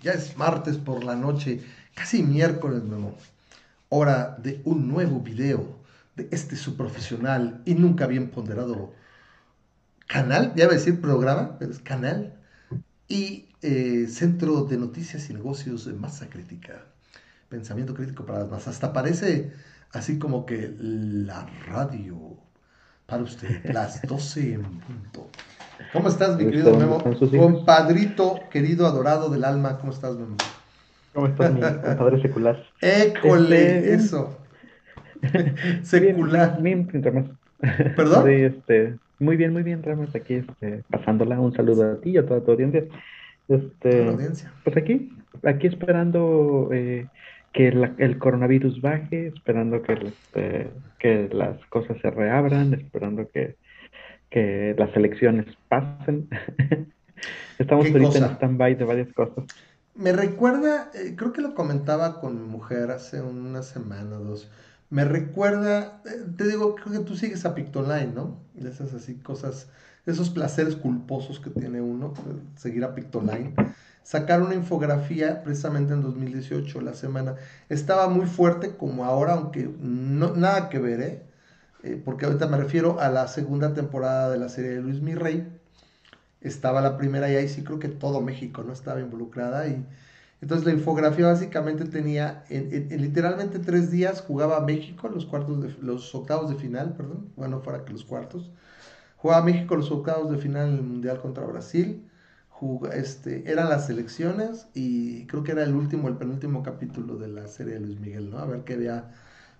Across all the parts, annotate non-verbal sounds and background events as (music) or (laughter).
Ya es martes por la noche, casi miércoles, Memo. Hora de un nuevo video de este su profesional y nunca bien ponderado canal, ya voy a decir programa, pero es canal, y eh, Centro de Noticias y Negocios de Masa Crítica. Pensamiento crítico para las masas. Hasta parece así como que la radio para usted, las 12 en punto. ¿Cómo estás, mi querido Memo? Compadrito, querido, adorado del alma, ¿cómo estás, Memo? ¿Cómo estás, mi (laughs) compadre secular? École, este, eso. (laughs) secular. Bien, ¿Perdón? Sí, este, muy bien, muy bien, Ramos, aquí este, pasándola. Un saludo a ti y a toda tu audiencia. Este, audiencia. Pues aquí, aquí esperando eh, que el coronavirus baje, esperando que, este, que las cosas se reabran, esperando que que las elecciones pasen. (laughs) Estamos ahorita en stand-by de varias cosas. Me recuerda, eh, creo que lo comentaba con mi mujer hace una semana o dos. Me recuerda, eh, te digo, creo que tú sigues a Pictoline, ¿no? De esas así cosas, esos placeres culposos que tiene uno, eh, seguir a Pictoline. Sacar una infografía precisamente en 2018, la semana. Estaba muy fuerte como ahora, aunque no, nada que ver, ¿eh? Eh, porque ahorita me refiero a la segunda temporada de la serie de Luis Mirrey. Estaba la primera y ahí sí creo que todo México no estaba involucrada y entonces la infografía básicamente tenía en, literalmente tres días jugaba México los cuartos de los octavos de final, perdón, bueno fuera que los cuartos. Jugaba México los octavos de final en el mundial contra Brasil. este, eran las elecciones y creo que era el último, el penúltimo capítulo de la serie de Luis Miguel, ¿no? A ver qué había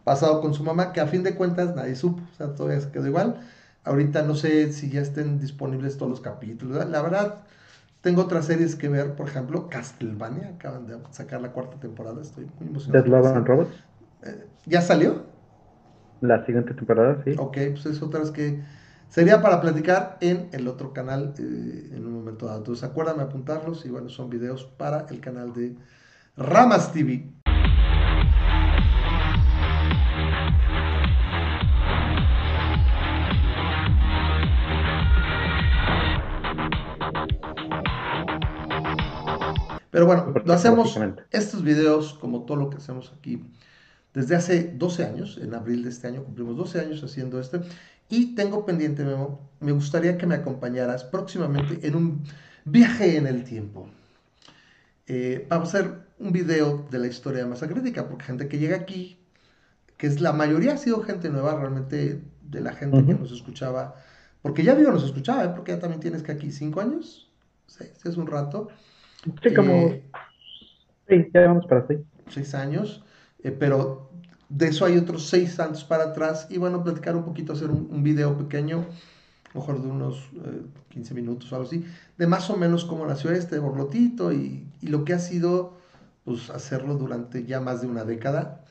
pasado con su mamá, que a fin de cuentas nadie supo, o sea, todavía se quedó igual. Ahorita no sé si ya estén disponibles todos los capítulos. La verdad, tengo otras series que ver, por ejemplo, Castlevania, acaban de sacar la cuarta temporada, estoy muy emocionado. ¿Dead Love and Robots? Eh, ¿Ya salió? La siguiente temporada, sí. Ok, pues es otra vez que sería para platicar en el otro canal eh, en un momento dado. Entonces acuérdame apuntarlos y bueno, son videos para el canal de Ramas TV. Pero bueno, lo hacemos estos videos, como todo lo que hacemos aquí, desde hace 12 años, en abril de este año cumplimos 12 años haciendo este, y tengo pendiente, Memo, me gustaría que me acompañaras próximamente en un viaje en el tiempo. Eh, vamos a hacer un video de la historia de Masa Crítica, porque gente que llega aquí, que es la mayoría ha sido gente nueva, realmente de la gente que nos escuchaba, porque ya digo nos escuchaba, ¿eh? porque ya también tienes que aquí 5 años, 6, es un rato. Sí, como. Eh, sí, ya vamos para seis. Seis años, eh, pero de eso hay otros seis años para atrás. Y bueno, platicar un poquito, hacer un, video pequeño, mejor de unos 15 eh, minutos o algo así, de más o menos cómo nació este borlotito y, y lo que ha sido, pues, hacerlo durante ya más de una década.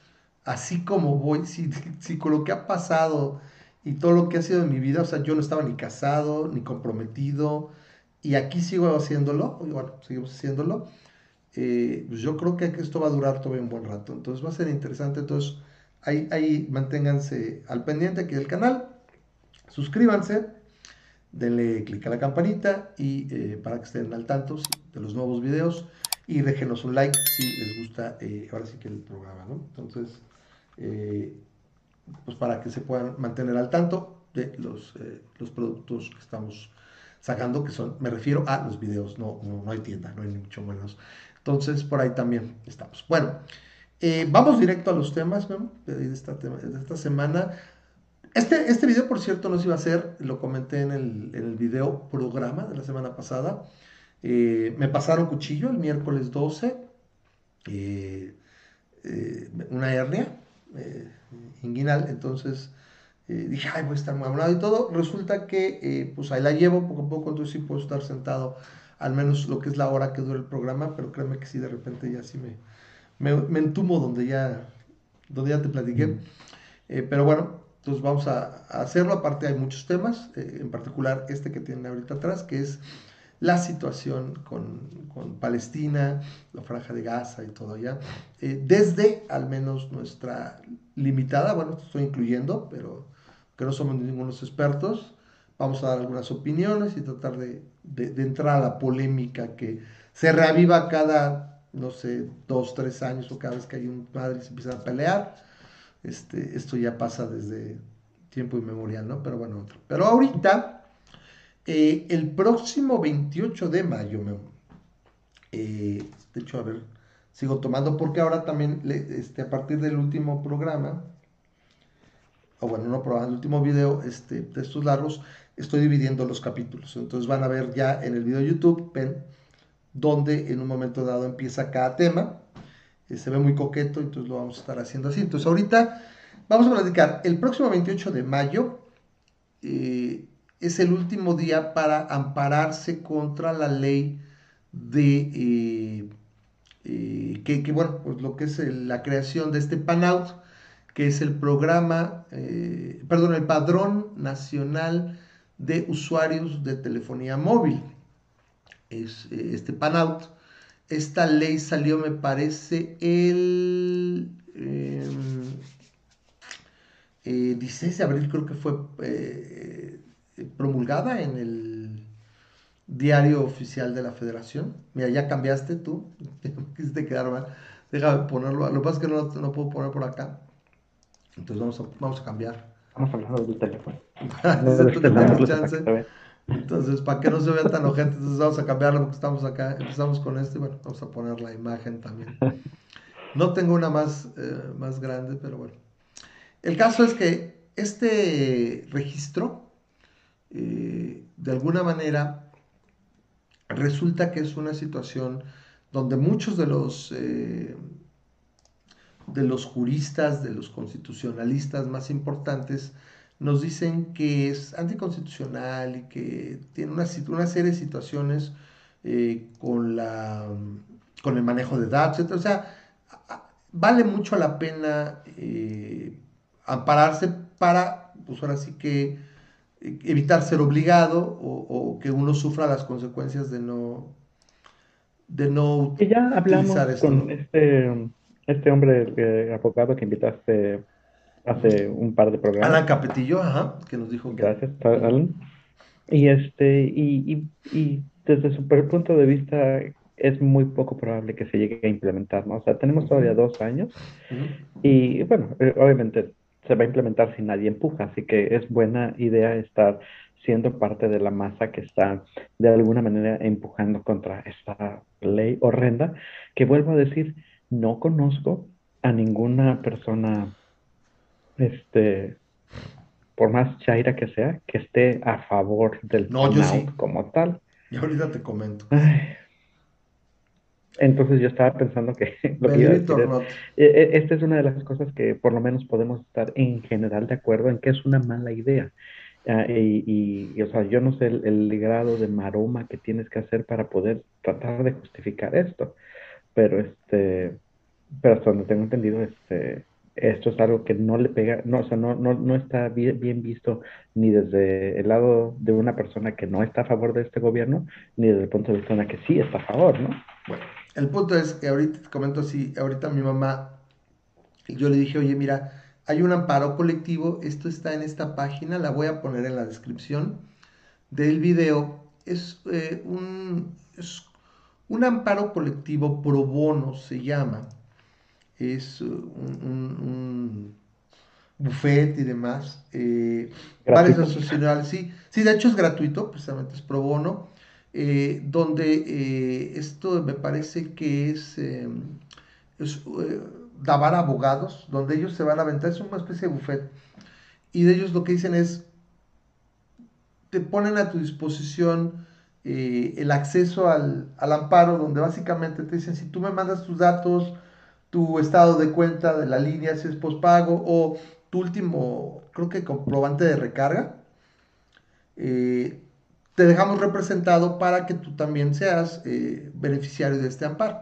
Así como voy, (laughs) si, si con lo que ha pasado y todo lo que ha sido en mi vida, o sea, yo no estaba ni casado, ni comprometido, y aquí sigo haciéndolo, bueno, seguimos haciéndolo, eh, pues yo creo que esto va a durar todavía un buen rato, entonces va a ser interesante, entonces ahí, ahí manténganse al pendiente aquí del canal, suscríbanse, denle clic a la campanita y eh, para que estén al tanto de los nuevos videos y déjenos un like si les gusta eh, ahora sí que el programa, ¿no? Entonces, pues para que se puedan mantener al tanto de los, los productos que estamos sacando, que son, me refiero a los videos, no, no, hay tienda, no hay ni mucho menos. Entonces, por ahí también estamos. Bueno, eh, vamos directo a los temas de, esta, semana. Este, este video, por cierto, no se iba a hacer, lo comenté en el, el video programa de la semana pasada. Eh, me pasaron cuchillo el miércoles 12, eh, una hernia inguinal, entonces eh, dije, ay, voy a estar muy abonado y todo. Resulta que, eh, pues ahí la llevo poco a poco, entonces sí puedo estar sentado al menos lo que es la hora que dura el programa, pero créeme que sí, de repente ya sí me, me, entumo donde ya, donde ya te platiqué. Eh, pero bueno, entonces vamos a, hacerlo. Aparte hay muchos temas, en particular este que tienen ahorita atrás, que es la situación con, con, Palestina, la franja de Gaza y todo allá, desde al menos nuestra limitada, bueno, estoy incluyendo, pero no somos ningunos expertos, vamos a dar algunas opiniones y tratar de, entrar a la polémica que se reaviva cada no sé, dos, tres años o cada vez que hay un padre y se empiezan a pelear. Este, esto ya pasa desde tiempo inmemorial, ¿no? Pero bueno, otro. Pero ahorita, eh, el próximo 28 de mayo, eh, de hecho, a ver, sigo tomando porque ahora también, este, a partir del último programa, o bueno, no programa, el último video este, de estos largos, estoy dividiendo los capítulos. Entonces van a ver ya en el video de YouTube, ven, donde en un momento dado empieza cada tema. Eh, se ve muy coqueto, entonces lo vamos a estar haciendo así. Entonces ahorita vamos a platicar. El próximo 28 de mayo eh, es el último día para ampararse contra la ley de... Eh, que, bueno, pues lo que es la creación de este PANOUT, que es el programa, perdón, el Padrón Nacional de Usuarios de Telefonía Móvil es, eh, este PANOUT. Esta ley salió, me parece, el 16 em, eh, de abril, creo que fue eh, promulgada en el diario oficial de la federación. Mira, ya cambiaste tú, (laughs) quisiste quedar mal. Déjame ponerlo, lo que pasa es que no, no puedo poner por acá. Entonces vamos a, vamos a cambiar. Vamos a hablar del teléfono. (laughs) Entonces, para que no se vea tan ojente, entonces vamos a cambiarlo porque estamos acá, empezamos con este, bueno, vamos a poner la imagen también. (laughs) No tengo una más, eh, más grande, pero bueno. El caso es que este registro, eh, de alguna manera, resulta que es una situación donde muchos de los, eh, de los juristas, de los constitucionalistas más importantes, nos dicen que es anticonstitucional y que tiene una, una serie de situaciones eh, con, la, con el manejo de datos, O sea, vale mucho la pena eh, ampararse para, pues ahora sí que eh, evitar ser obligado o, que uno sufra las consecuencias de no de no ya hablamos con este, este hombre abogado que invitaste hace un par de programas. Alan Capetillo, ajá, que nos dijo que... Gracias, Alan. Y, este, y, y, desde su punto de vista es muy poco probable que se llegue a implementar, ¿no? O sea, tenemos todavía dos años y, bueno, eh, obviamente se va a implementar si nadie empuja, así que es buena idea estar siendo parte de la masa que está de alguna manera empujando contra esta ley horrenda, que vuelvo a decir, no conozco a ninguna persona este, por más chaira que sea, que esté a favor del no, como tal. Y ahorita te comento. Entonces yo estaba pensando que, (laughs) e, e, esta es una de las cosas que por lo menos podemos estar en general de acuerdo en que es una mala idea. Ah, y, o sea, yo no sé el, el, grado de maroma que tienes que hacer para poder tratar de justificar esto, pero este, pero hasta donde tengo entendido, este, esto es algo que no le pega, no, o sea, no, no, no está bien, visto ni desde el lado de una persona que no está a favor de este gobierno, ni desde el punto de vista de una que sí está a favor, ¿no? Bueno, el punto es que ahorita te comento así, ahorita mi mamá, yo le dije, oye, mira, hay un amparo colectivo, esto está en esta página, la voy a poner en la descripción del video, es, eh, un, es un amparo colectivo pro bono, se llama. Es un, buffet y demás. Eh, varias asociaciones, sí, sí, de hecho es gratuito, precisamente es pro bono, eh, donde eh, esto me parece que es, es dabar abogados, donde ellos se van a aventar, es una especie de buffet, y de ellos lo que dicen es, te ponen a tu disposición el acceso al, al amparo, donde básicamente te dicen, si tú me mandas tus datos, tu estado de cuenta de la línea si es pospago o tu último, creo que comprobante de recarga, eh, te dejamos representado para que tú también seas eh, beneficiario de este amparo.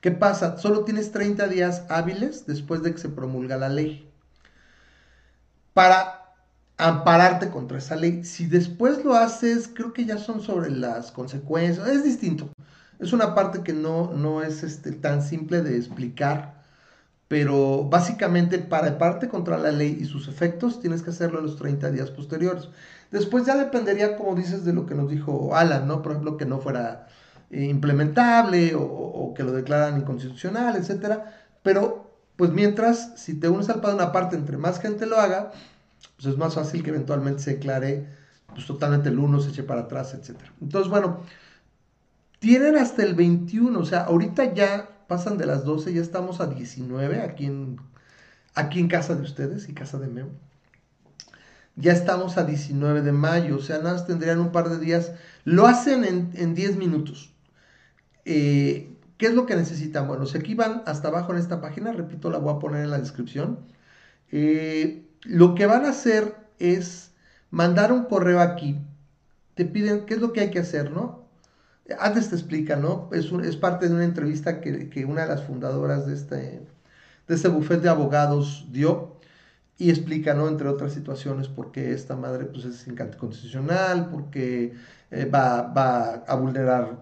¿Qué pasa? Solo tienes 30 días hábiles después de que se promulga la ley para ampararte contra esa ley. Si después lo haces, creo que ya son sobre las consecuencias, es distinto. Es una parte que no, no es este, tan simple de explicar, pero básicamente para parte contra la ley y sus efectos tienes que hacerlo en los 30 días posteriores. Después ya dependería, como dices, de lo que nos dijo Alan, ¿no? Por ejemplo, que no fuera eh, implementable o, que lo declaran inconstitucional, etcétera. Pero, pues mientras, si te unes al padrón aparte, entre más gente lo haga, pues es más fácil que eventualmente se declare pues totalmente el uno, se eche para atrás, etcétera. Entonces, bueno, tienen hasta el 21, o sea, ahorita ya pasan de las 12, ya estamos a 19 aquí en, aquí en casa de ustedes y casa de Memo. Ya estamos a 19 de mayo, o sea, nada más tendrían un par de días. Lo hacen en, 10 minutos. Eh, ¿Qué es lo que necesitan? Bueno, si aquí van hasta abajo en esta página, repito, la voy a poner en la descripción. Eh, lo que van a hacer es mandar un correo aquí. Te piden qué es lo que hay que hacer, ¿no? Antes te explica, ¿no? Es, es parte de una entrevista que, una de las fundadoras de este, de este bufete de abogados dio y explica, ¿no? Entre otras situaciones, por qué esta madre pues, es inconstitucional, porque eh, va, va, a vulnerar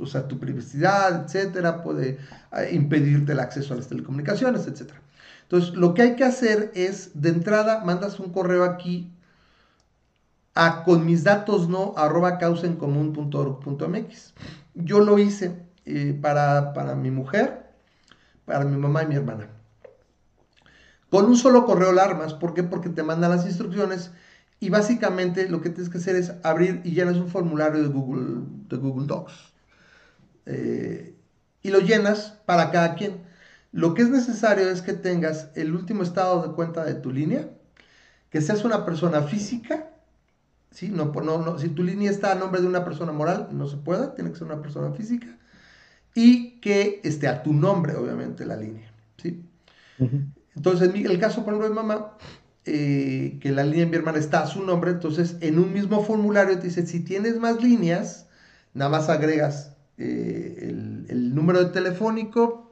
o sea, tu privacidad, etcétera, puede eh, impedirte el acceso a las telecomunicaciones, etcétera. Entonces, lo que hay que hacer es, de entrada, mandas un correo aquí a con mis datos no arroba causencomún.org.mx. Yo lo hice eh, para, para mi mujer, para mi mamá y mi hermana. Con un solo correo alarmas. ¿Por qué? Porque te mandan las instrucciones y básicamente lo que tienes que hacer es abrir y llenas un formulario de Google, de Google Docs. Eh, y lo llenas para cada quien. Lo que es necesario es que tengas el último estado de cuenta de tu línea, que seas una persona física ¿sí? No, no, si tu línea está a nombre de una persona moral, no se puede, tiene que ser una persona física. Y que esté a tu nombre, obviamente, la línea. ¿sí? Entonces, en el caso, por ejemplo, de mamá, eh, que la línea de mi hermana está a su nombre, entonces en un mismo formulario te dice, si tienes más líneas, nada más agregas eh, el, el, número de telefónico,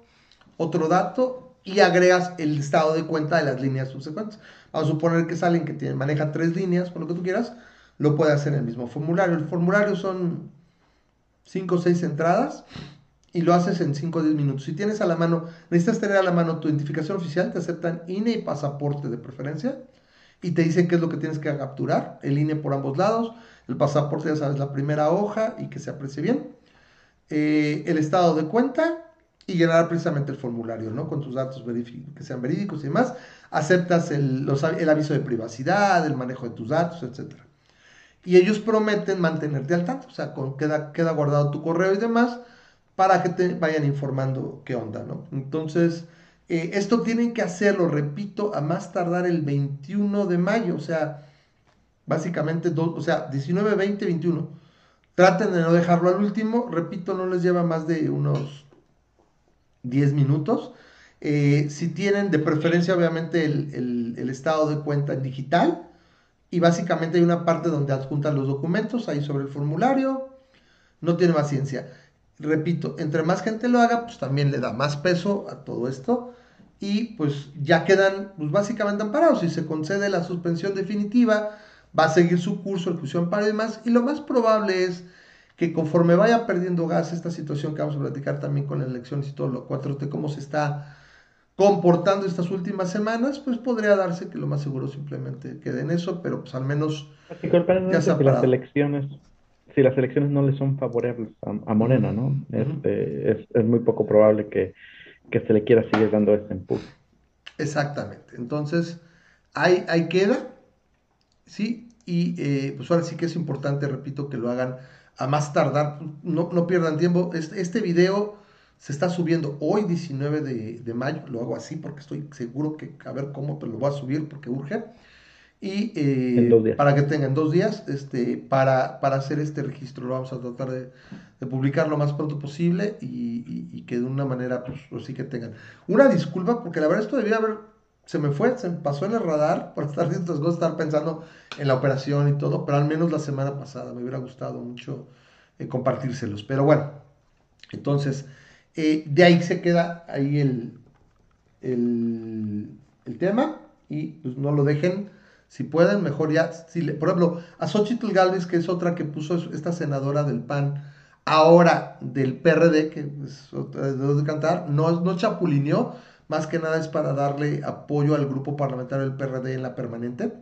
otro dato y agregas el estado de cuenta de las líneas subsecuentes. Vamos a suponer que es alguien que tiene, maneja tres líneas, por lo que tú quieras, lo puede hacer en el mismo formulario. El formulario son 5 o 6 entradas y lo haces en 5 o 10 minutos. Si tienes a la mano, necesitas tener a la mano tu identificación oficial, te aceptan INE y pasaporte de preferencia y te dicen qué es lo que tienes que capturar, el INE por ambos lados, el pasaporte ya sabes la primera hoja y que se aprecie bien, eh, el estado de cuenta y llenar precisamente el formulario, ¿no? Con tus datos que sean verídicos y demás. Aceptas el, el aviso de privacidad, el manejo de tus datos, etcétera y ellos prometen mantenerte al tanto, o sea, con, queda, queda guardado tu correo y demás para que te vayan informando qué onda, ¿no? Entonces, eh, esto tienen que hacerlo, repito, a más tardar el 21 de mayo, o sea, básicamente, o sea, 19, 20, 21. Traten de no dejarlo al último, repito, no les lleva más de unos 10 minutos. Eh, si tienen de preferencia, obviamente, el, el estado de cuenta en digital, y básicamente hay una parte donde adjuntan los documentos ahí sobre el formulario. No tiene más ciencia. Repito, entre más gente lo haga, pues también le da más peso a todo esto y pues ya quedan pues, básicamente amparados. Si se concede la suspensión definitiva, va a seguir su curso, el fusión para y demás. Y lo más probable es que conforme vaya perdiendo gas esta situación que vamos a platicar también con las elecciones y todo lo 4T, cómo se está comportando estas últimas semanas, pues podría darse que lo más seguro simplemente quede en eso, pero pues al menos ya se si las elecciones, si las elecciones no le son favorables a, Morena, ¿no? Este, es, es, muy poco probable que, que, se le quiera seguir dando este empuje. Exactamente. Entonces, ahí, ahí queda, ¿sí? Y eh, pues ahora sí que es importante, repito, que lo hagan a más tardar, no, no pierdan tiempo. Este, este video se está subiendo hoy 19 de, mayo, lo hago así porque estoy seguro que a ver cómo te lo voy a subir porque urge. Y eh, para que tengan dos días, este, para, para hacer este registro, lo vamos a tratar de, publicar lo más pronto posible y, que de una manera, pues, pues, sí que tengan. Una disculpa, porque la verdad esto debía haber, se me fue, se me pasó en el radar (laughs) por estar haciendo estas cosas, estar pensando en la operación y todo, pero al menos la semana pasada me hubiera gustado mucho eh, compartírselos. Pero bueno, entonces... Eh, de ahí se queda ahí el, el, tema y pues no lo dejen. Si pueden, mejor ya. Si por ejemplo, a Xochitl Galvez, que es otra que puso esta senadora del PAN, ahora del PRD, que es otra de cantar, no, no chapulineó, más que nada es para darle apoyo al grupo parlamentario del PRD en la permanente,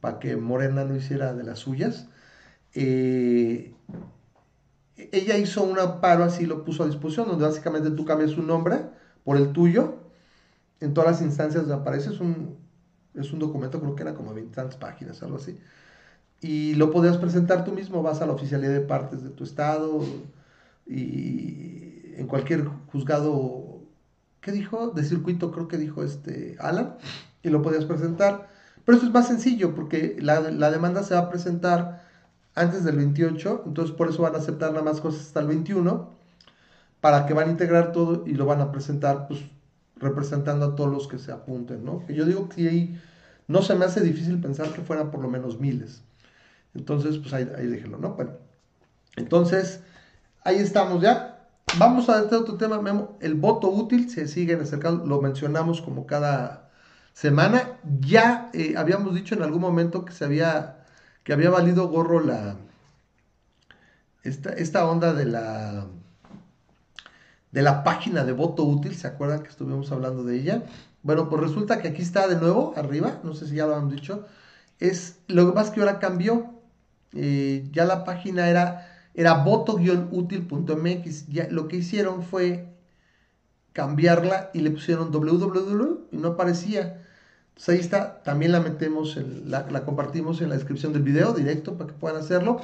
para que Morena no hiciera de las suyas. Eh, ella hizo un amparo así, lo puso a disposición, donde básicamente tú cambias su nombre por el tuyo. En todas las instancias donde aparece es un, es un documento, creo que era como 20 tantas páginas, algo así. Y lo podías presentar tú mismo, vas a la oficialidad de partes de tu estado y en cualquier juzgado, ¿qué dijo? De circuito, creo que dijo este Alan, y lo podías presentar. Pero eso es más sencillo porque la, la demanda se va a presentar antes del 28, entonces por eso van a aceptar nada más cosas hasta el 21, para que van a integrar todo y lo van a presentar pues representando a todos los que se apunten, ¿no? Yo digo que ahí no se me hace difícil pensar que fueran por lo menos miles. Entonces, pues ahí, déjenlo, ¿no? Bueno, entonces, ahí estamos ya. Vamos a este otro tema, Memo. El voto útil se sigue acercando, lo mencionamos como cada semana. Ya eh, habíamos dicho en algún momento que se había que había valido gorro la esta, esta onda de la de la página de voto útil, ¿se acuerdan que estuvimos hablando de ella? Bueno, pues resulta que aquí está de nuevo, arriba, no sé si ya lo han dicho, es lo que pasa es que ahora cambió, eh, ya la página era, era voto-útil.mx, lo que hicieron fue cambiarla y le pusieron www y no aparecía. Pues ahí está, también la metemos, la, compartimos en la descripción del video directo para que puedan hacerlo.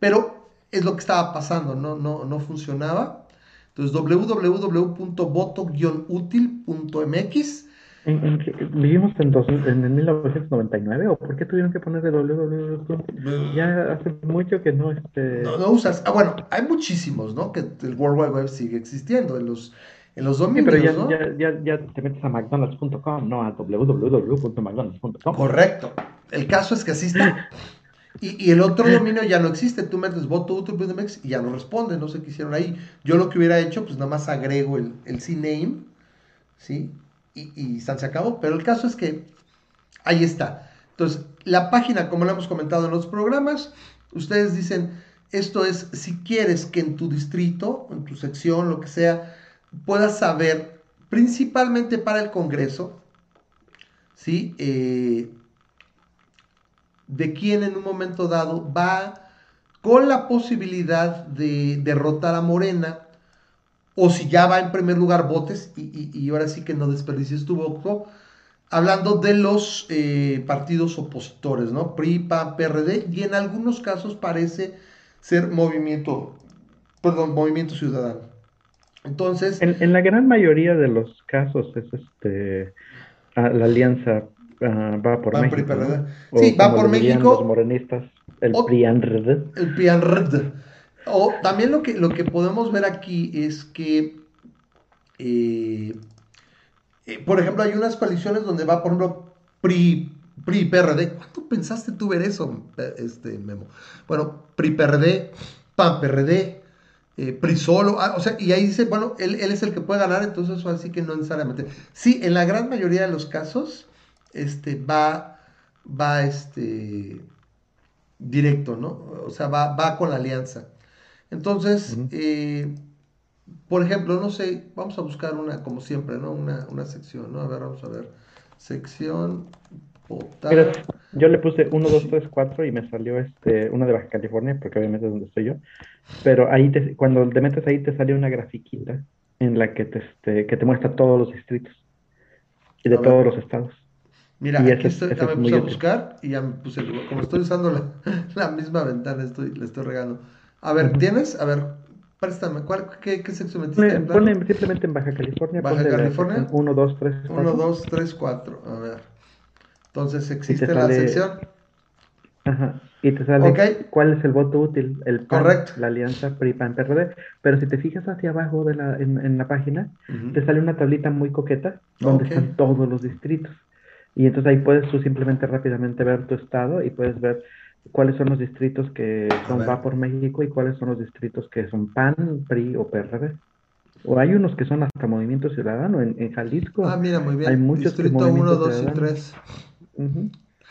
Pero es lo que estaba pasando, no, no, no funcionaba. Entonces www.voto-útil.mx. ¿Vivimos en, en, 1999 o por qué tuvieron que poner de www? Ya hace mucho que no este... No, no usas. Ah, bueno, hay muchísimos, ¿no? Que el World Wide Web sigue existiendo. En los en los dominios, pero ya, ¿no? ya, ya, ya, te metes a mcdonalds.com, no a www.mcdonalds.com. Correcto. El caso es que así está. Y, y el otro dominio ya no existe. Tú metes voto y ya no responde. No sé qué hicieron ahí. Yo lo que hubiera hecho, pues nada más agrego el, el CNAME, ¿sí? Y, y se acabó. Pero el caso es que ahí está. Entonces, la página, como lo hemos comentado en los programas, ustedes dicen, esto es si quieres que en tu distrito, en tu sección, lo que sea, puedas saber, principalmente para el Congreso, ¿sí? Eh, de quién en un momento dado va con la posibilidad de derrotar a Morena, o si ya va en primer lugar votes, y, ahora sí que no desperdicies tu voto, hablando de los eh, partidos opositores, ¿no? PRI, PAN, PRD, y en algunos casos parece ser movimiento, perdón, movimiento ciudadano. Entonces. En, la gran mayoría de los casos es este la alianza ah, va por México. Sí, va por México. Los morenistas, el PRIANRD. El PRIANRD. O también lo que, lo que podemos ver aquí es que, eh, eh, por ejemplo, hay unas coaliciones donde va, por ejemplo, PRI, PRI, PRD. ¿Cuánto pensaste tú ver eso, este Memo? Bueno, PRI, PRD, PAN, PRD, eh, Prisolo, ah, o sea, y ahí dice, bueno, él, es el que puede ganar, entonces así que no necesariamente. Sí, en la gran mayoría de los casos, este, va, va, este, directo, ¿no? O sea, va, va con la alianza. Entonces, eh, por ejemplo, no sé, vamos a buscar una, como siempre, ¿no? Una, una sección, ¿no? A ver, vamos a ver. Sección yo le puse 1, 2, 3, 4 y me salió este, una de Baja California, porque obviamente es donde estoy yo. Pero ahí te, cuando te metes ahí te sale una grafiquita en la que te, este, que te muestra todos los distritos y de todos los estados. Mira, aquí estoy, ya me puse a buscar y ya me puse, como estoy usando la, (laughs) la misma ventana, estoy, le estoy regando. A ver, ¿tienes? A ver, préstame, ¿cuál, qué, qué sección metiste? Ponle, simplemente en Baja California. Baja California. 1, 2, 3, 4. 1, 2, 3, 4. A ver. Entonces existe la sección. Ajá. Y te sale cuál es el voto útil, el Correcto. la alianza PRI-PAN-PRD. Pero si te fijas hacia abajo de la, en, la página, te sale una tablita muy coqueta donde están todos los distritos. Y entonces ahí puedes tú simplemente rápidamente ver tu estado y puedes ver cuáles son los distritos que son Va por México y cuáles son los distritos que son PAN, PRI o PRD. O hay unos que son hasta Movimiento Ciudadano en, Jalisco. Ah, mira, muy bien. Hay muchos Distrito 1, 2 y 3.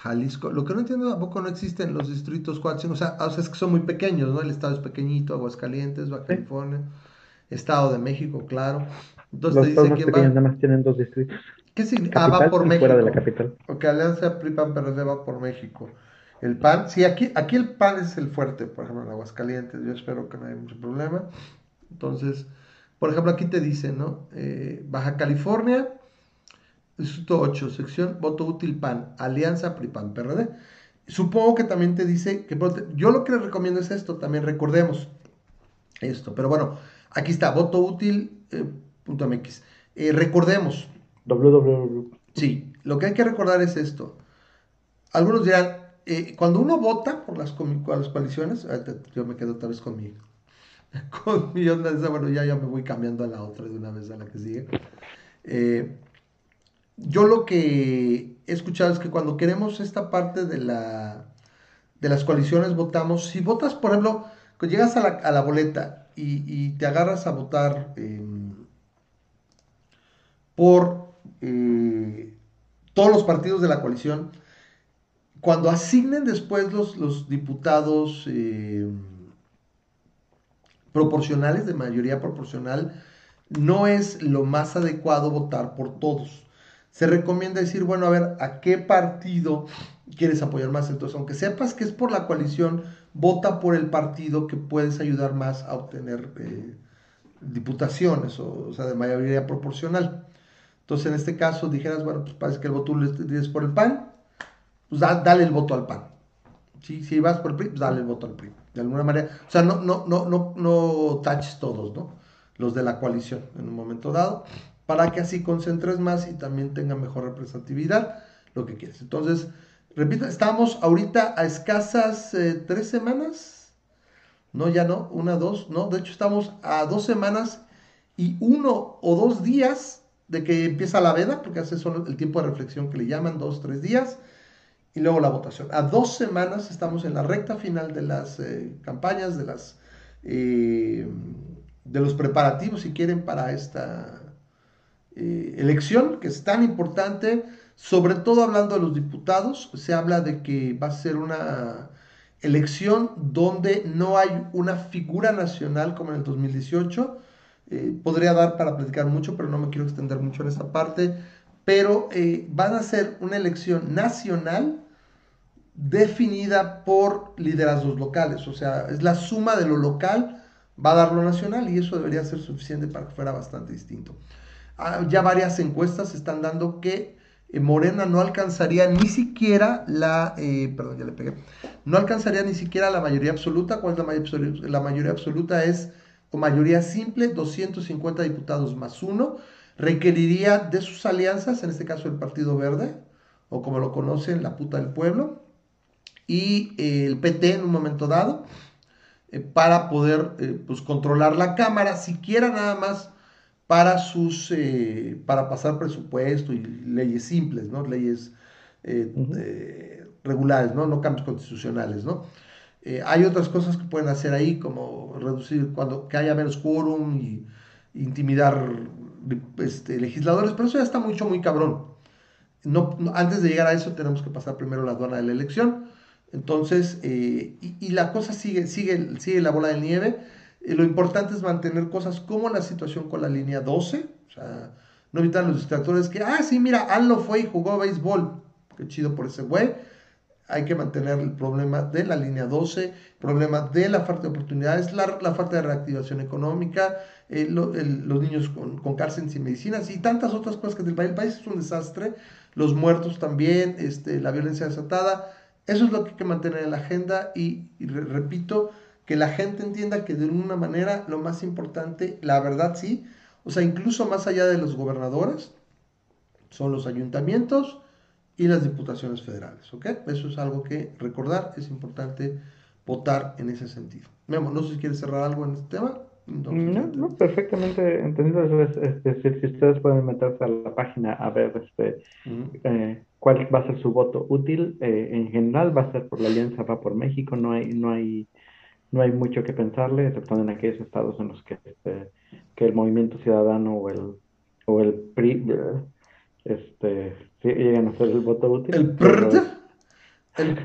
Jalisco. Lo que no entiendo tampoco no existen los distritos 4, o sea, o sea, es que son muy pequeños, ¿no? El estado es pequeñito, Aguascalientes, Baja California, Estado de México, claro. Entonces los te dice quién va. nada más tienen dos distritos. ¿Qué significa? Ah, va por México. Fuera de la capital. Ok, Alianza PRIPAN PRD va por México. El PAN, sí, aquí, aquí el PAN es el fuerte, por ejemplo, en Aguascalientes, yo espero que no haya mucho problema. Entonces, por ejemplo, aquí te dice, ¿no? Eh, Baja California, Distrito 8, sección voto útil PAN, Alianza PRI-PAN, PRD. Supongo que también te dice que yo lo que les recomiendo es esto, también recordemos esto, pero bueno, aquí está, voto útil, eh, .mx. Eh, recordemos. www. Sí, lo que hay que recordar es esto. Algunos dirán, eh, cuando uno vota por las, las coaliciones, yo me quedo otra vez con mi, (laughs) onda bueno, ya, ya me voy cambiando a la otra de una vez a la que sigue. Eh, yo lo que he escuchado es que cuando queremos esta parte de, la, de las coaliciones votamos, si votas, por ejemplo, cuando llegas a la, a la boleta y, te agarras a votar em, por eh, todos los partidos de la coalición, cuando asignen después los, los diputados eh, proporcionales, de mayoría proporcional, no es lo más adecuado votar por todos. Se recomienda decir, bueno, a ver, ¿a qué partido quieres apoyar más? Entonces, aunque sepas que es por la coalición, vota por el partido que puedes ayudar más a obtener eh, diputaciones, o, sea, de mayoría proporcional. Entonces, en este caso, dijeras, bueno, pues parece que el voto es por el PAN, pues dale el voto al PAN. Si vas por el PRI, pues dale el voto al PRI. De alguna manera, o sea, no, no, no, no, no taches todos, ¿no? Los de la coalición en un momento dado, para que así concentres más y también tenga mejor representatividad, lo que quieres. Entonces, repito, estamos ahorita a escasas eh, tres semanas, no, ya no, una, dos, no, de hecho estamos a dos semanas y uno o dos días de que empieza la veda, porque hace solo el tiempo de reflexión que le llaman, dos, tres días, y luego la votación. A dos semanas estamos en la recta final de las eh, campañas, de, las, eh, de los preparativos, si quieren, para esta eh, elección, que es tan importante, sobre todo hablando de los diputados, se habla de que va a ser una elección donde no hay una figura nacional como en el 2018. podría dar para platicar mucho, pero no me quiero extender mucho en esa parte. Pero van a ser una elección nacional definida por liderazgos locales, o sea, es la suma de lo local, va a dar lo nacional y eso debería ser suficiente para que fuera bastante distinto. Ah, ya varias encuestas están dando que eh, Morena no alcanzaría ni siquiera la, eh, perdón, ya le pegué, no alcanzaría ni siquiera la mayoría absoluta. ¿Cuál es la mayoría absoluta? La mayoría absoluta es, o mayoría simple, 250 diputados más uno. Requeriría de sus alianzas, en este caso el Partido Verde, o como lo conocen, la puta del pueblo, y eh, el PT en un momento dado eh, para poder eh, pues, controlar la Cámara, siquiera nada más para sus para pasar presupuesto y leyes simples, ¿no? Leyes regulares, ¿no? No cambios constitucionales, ¿no? hay otras cosas que pueden hacer ahí, como reducir cuando que haya menos quórum y intimidar este, legisladores, pero eso ya está mucho, muy cabrón. No, antes de llegar a eso tenemos que pasar primero la aduana de la elección. Entonces, eh, y, la cosa sigue, sigue, sigue la bola de nieve. Eh, lo importante es mantener cosas como la situación con la línea 12, o sea, no evitar los distractores que, ah, sí, mira, Al fue y jugó béisbol, qué chido por ese güey. Hay que mantener el problema de la línea 12, el problema de la falta de oportunidades, la, la falta de reactivación económica, eh, los niños con, con cárceles y medicinas y tantas otras cosas que del país, el país es un desastre, los muertos también, este, la violencia desatada eso es lo que hay que mantener en la agenda y, repito, que la gente entienda que de alguna manera lo más importante, la verdad sí, o sea, incluso más allá de los gobernadores, son los ayuntamientos y las diputaciones federales. Eso es algo que recordar, es importante votar en ese sentido. Memo, no sé si quieres cerrar algo en este tema. No, no, perfectamente entendido. Es, decir, si ustedes pueden meterse a la página a ver este, cuál va a ser su voto útil. Eh, en general va a ser por la Alianza Va por México, no hay, no hay, no hay mucho que pensarle, excepto en aquellos estados en los que, este, que el Movimiento Ciudadano o el, o el PRI este, llegan a ser el voto útil. ¿El PRD? ¿El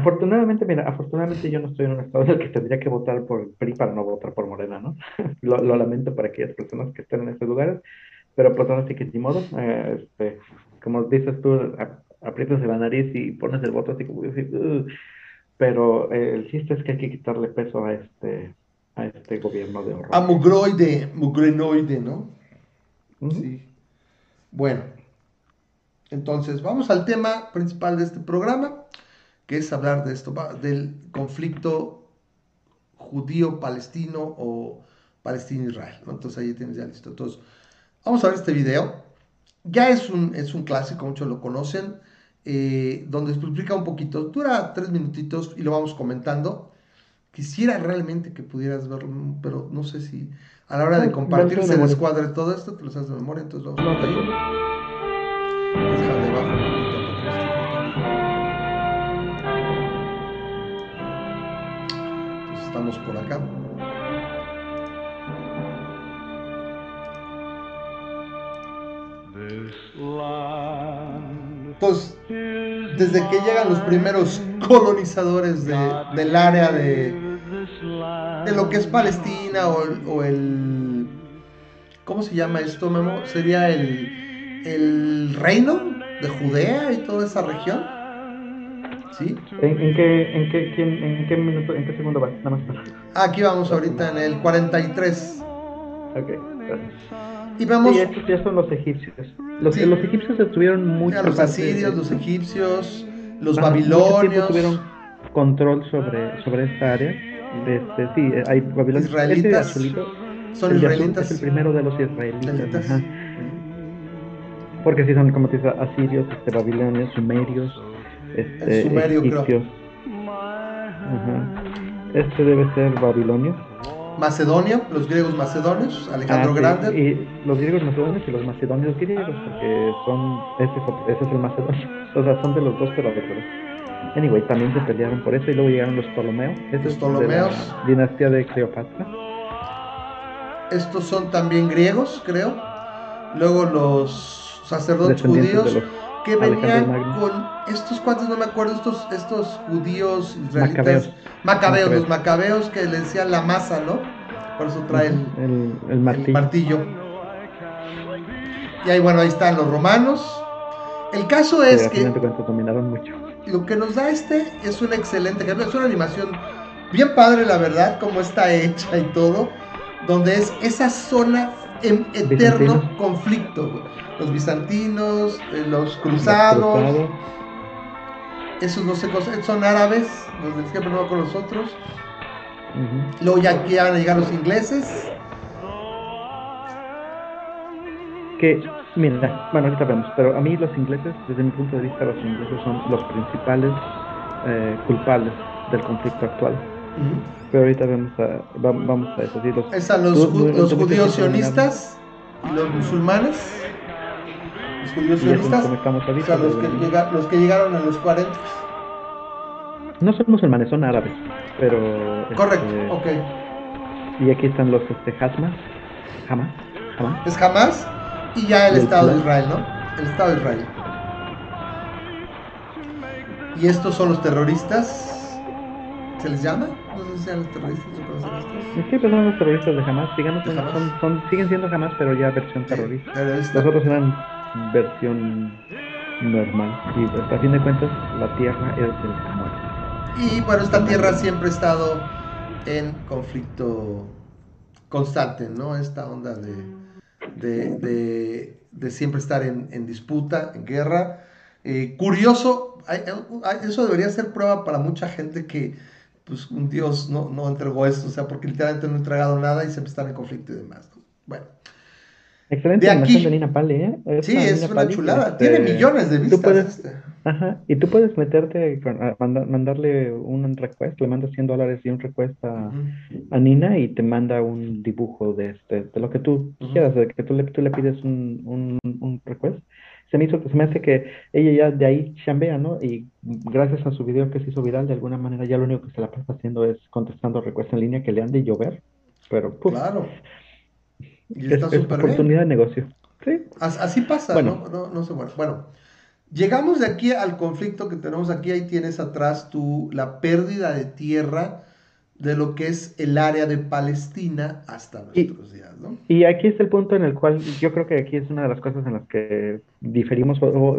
Afortunadamente, mira, afortunadamente yo no estoy en un estado en el que tendría que votar por el PRI para no votar por Morena, ¿no? (laughs) lo, lo, lamento para aquellas personas que estén en esos lugares, pero pues ahora sí que ni modo, eh, este, como dices tú, aprietas la nariz y pones el voto así como pero eh, el chiste es que hay que quitarle peso a este a este gobierno de horror. A mugroide, mugrenoide, ¿no? Sí. Bueno, entonces vamos al tema principal de este programa, que es hablar de esto, del conflicto judío-palestino o palestino-israel. Entonces ahí tienes ya listo. Entonces, vamos a ver este video. Ya es un, es un clásico, muchos lo conocen, eh, donde explica un poquito, dura tres minutitos y lo vamos comentando. Quisiera realmente que pudieras verlo, pero no sé si a la hora de compartir se descuadre todo esto, te lo sabes de memoria, entonces vamos a ver. Déjale bajo un acá. Entonces, desde que llegan los primeros colonizadores del área de, de lo que es Palestina o, el... ¿Cómo se llama esto, Memo? Sería el, el reino de Judea y toda esa región. ¿Sí? ¿En, qué, en, qué, en, qué, minuto, en qué segundo vas? Nada más Aquí vamos ahorita en el 43. Ok, gracias. Y vamos... Sí, estos ya son los egipcios. Los, los egipcios estuvieron mucho... Los asirios, los egipcios, los babilonios... tuvieron control sobre, sobre esta área. Este, sí, hay babilonios. Israelitas. son israelitas. es el primero de los israelitas. Porque sí son, como te dices, asirios, este, babilonios, sumerios, este, sumerio, egipcios. Este debe ser babilonio. Macedonia, los griegos macedonios, Alejandro ah, Grande. Y los griegos macedonios y los macedonios griegos, porque son, ese, ese es el macedonio. (laughs) O sea, son de los dos, pero Anyway, también se pelearon por eso y luego llegaron los Ptolomeos. los Ptolomeos. dinastía de Cleopatra. Estos son también griegos, creo. Luego los sacerdotes judíos que venían con estos cuantos, no me acuerdo, estos, estos judíos israelitas. Macabeos. los macabeos que le decían la masa, ¿no? Por eso traen el, martillo. Y ahí, bueno, ahí están los romanos. El caso es que. mucho. Lo que nos da este es un excelente ejemplo. Es una animación bien padre, la verdad, como está hecha y todo. Donde es esa zona en eterno conflicto. Los bizantinos, eh, los cruzados. Esos no sé, son árabes, los del siempre no con los otros. Luego ya aquí van a llegar los ingleses. Que, mira, bueno, ahorita vemos, pero a mí los ingleses, desde mi punto de vista, los ingleses son los principales eh, culpables del conflicto actual. Pero ahorita vemos a, vamos a eso. Sí, los, los, los judíos sionistas y los musulmanes. Los judíos sionistas. o sea, los, que los que llegaron en los 40. No son musulmanes, son árabes. Pero. Correcto, este, ok. Y aquí están los este, Hasmas. Hamas. Hamas. Es Hamas y ya el, Estado de Israel, ¿no? El Estado de Israel. Y estos son los terroristas. ¿Se les llama? No sé si sean los terroristas o. Sí, pero son los terroristas de Hamas. Siguen, son, siguen siendo Hamas, pero ya versión terrorista. Los otros eran versión normal. Y a fin de cuentas, la tierra es el Hamas. Y bueno, esta tierra siempre ha estado en conflicto constante, ¿no? Esta onda de, de, siempre estar en, disputa, en guerra. Eh, curioso, eso debería ser prueba para mucha gente que pues un Dios no, no entregó esto, o sea, porque literalmente no ha entregado nada y siempre están en conflicto y demás. Bueno. Excelente de aquí, de Nina Pali, ¿eh? sí, es una chulada. Tiene millones de vistas. este. Ajá, y tú puedes meterte, mandarle un request, le mandas 100 dólares y un request a, Nina y te manda un dibujo de este, de lo que tú quieras, de que tú le, tú le pides un, un, un request. Se me, hizo, se me hace que ella ya de ahí chambea, ¿no? Y gracias a su video que se hizo viral, de alguna manera ya lo único que se la pasa haciendo es contestando requests en línea que le han de llover, pero pues, Claro. Y es, oportunidad de negocio. Sí. Así pasa, ¿no? No, no sé, bueno. Bueno, llegamos de aquí al conflicto que tenemos aquí. Ahí tienes atrás tú la pérdida de tierra de lo que es el área de Palestina hasta nuestros días, ¿no? Y aquí es el punto en el cual yo creo que aquí es una de las cosas en las que diferimos. O,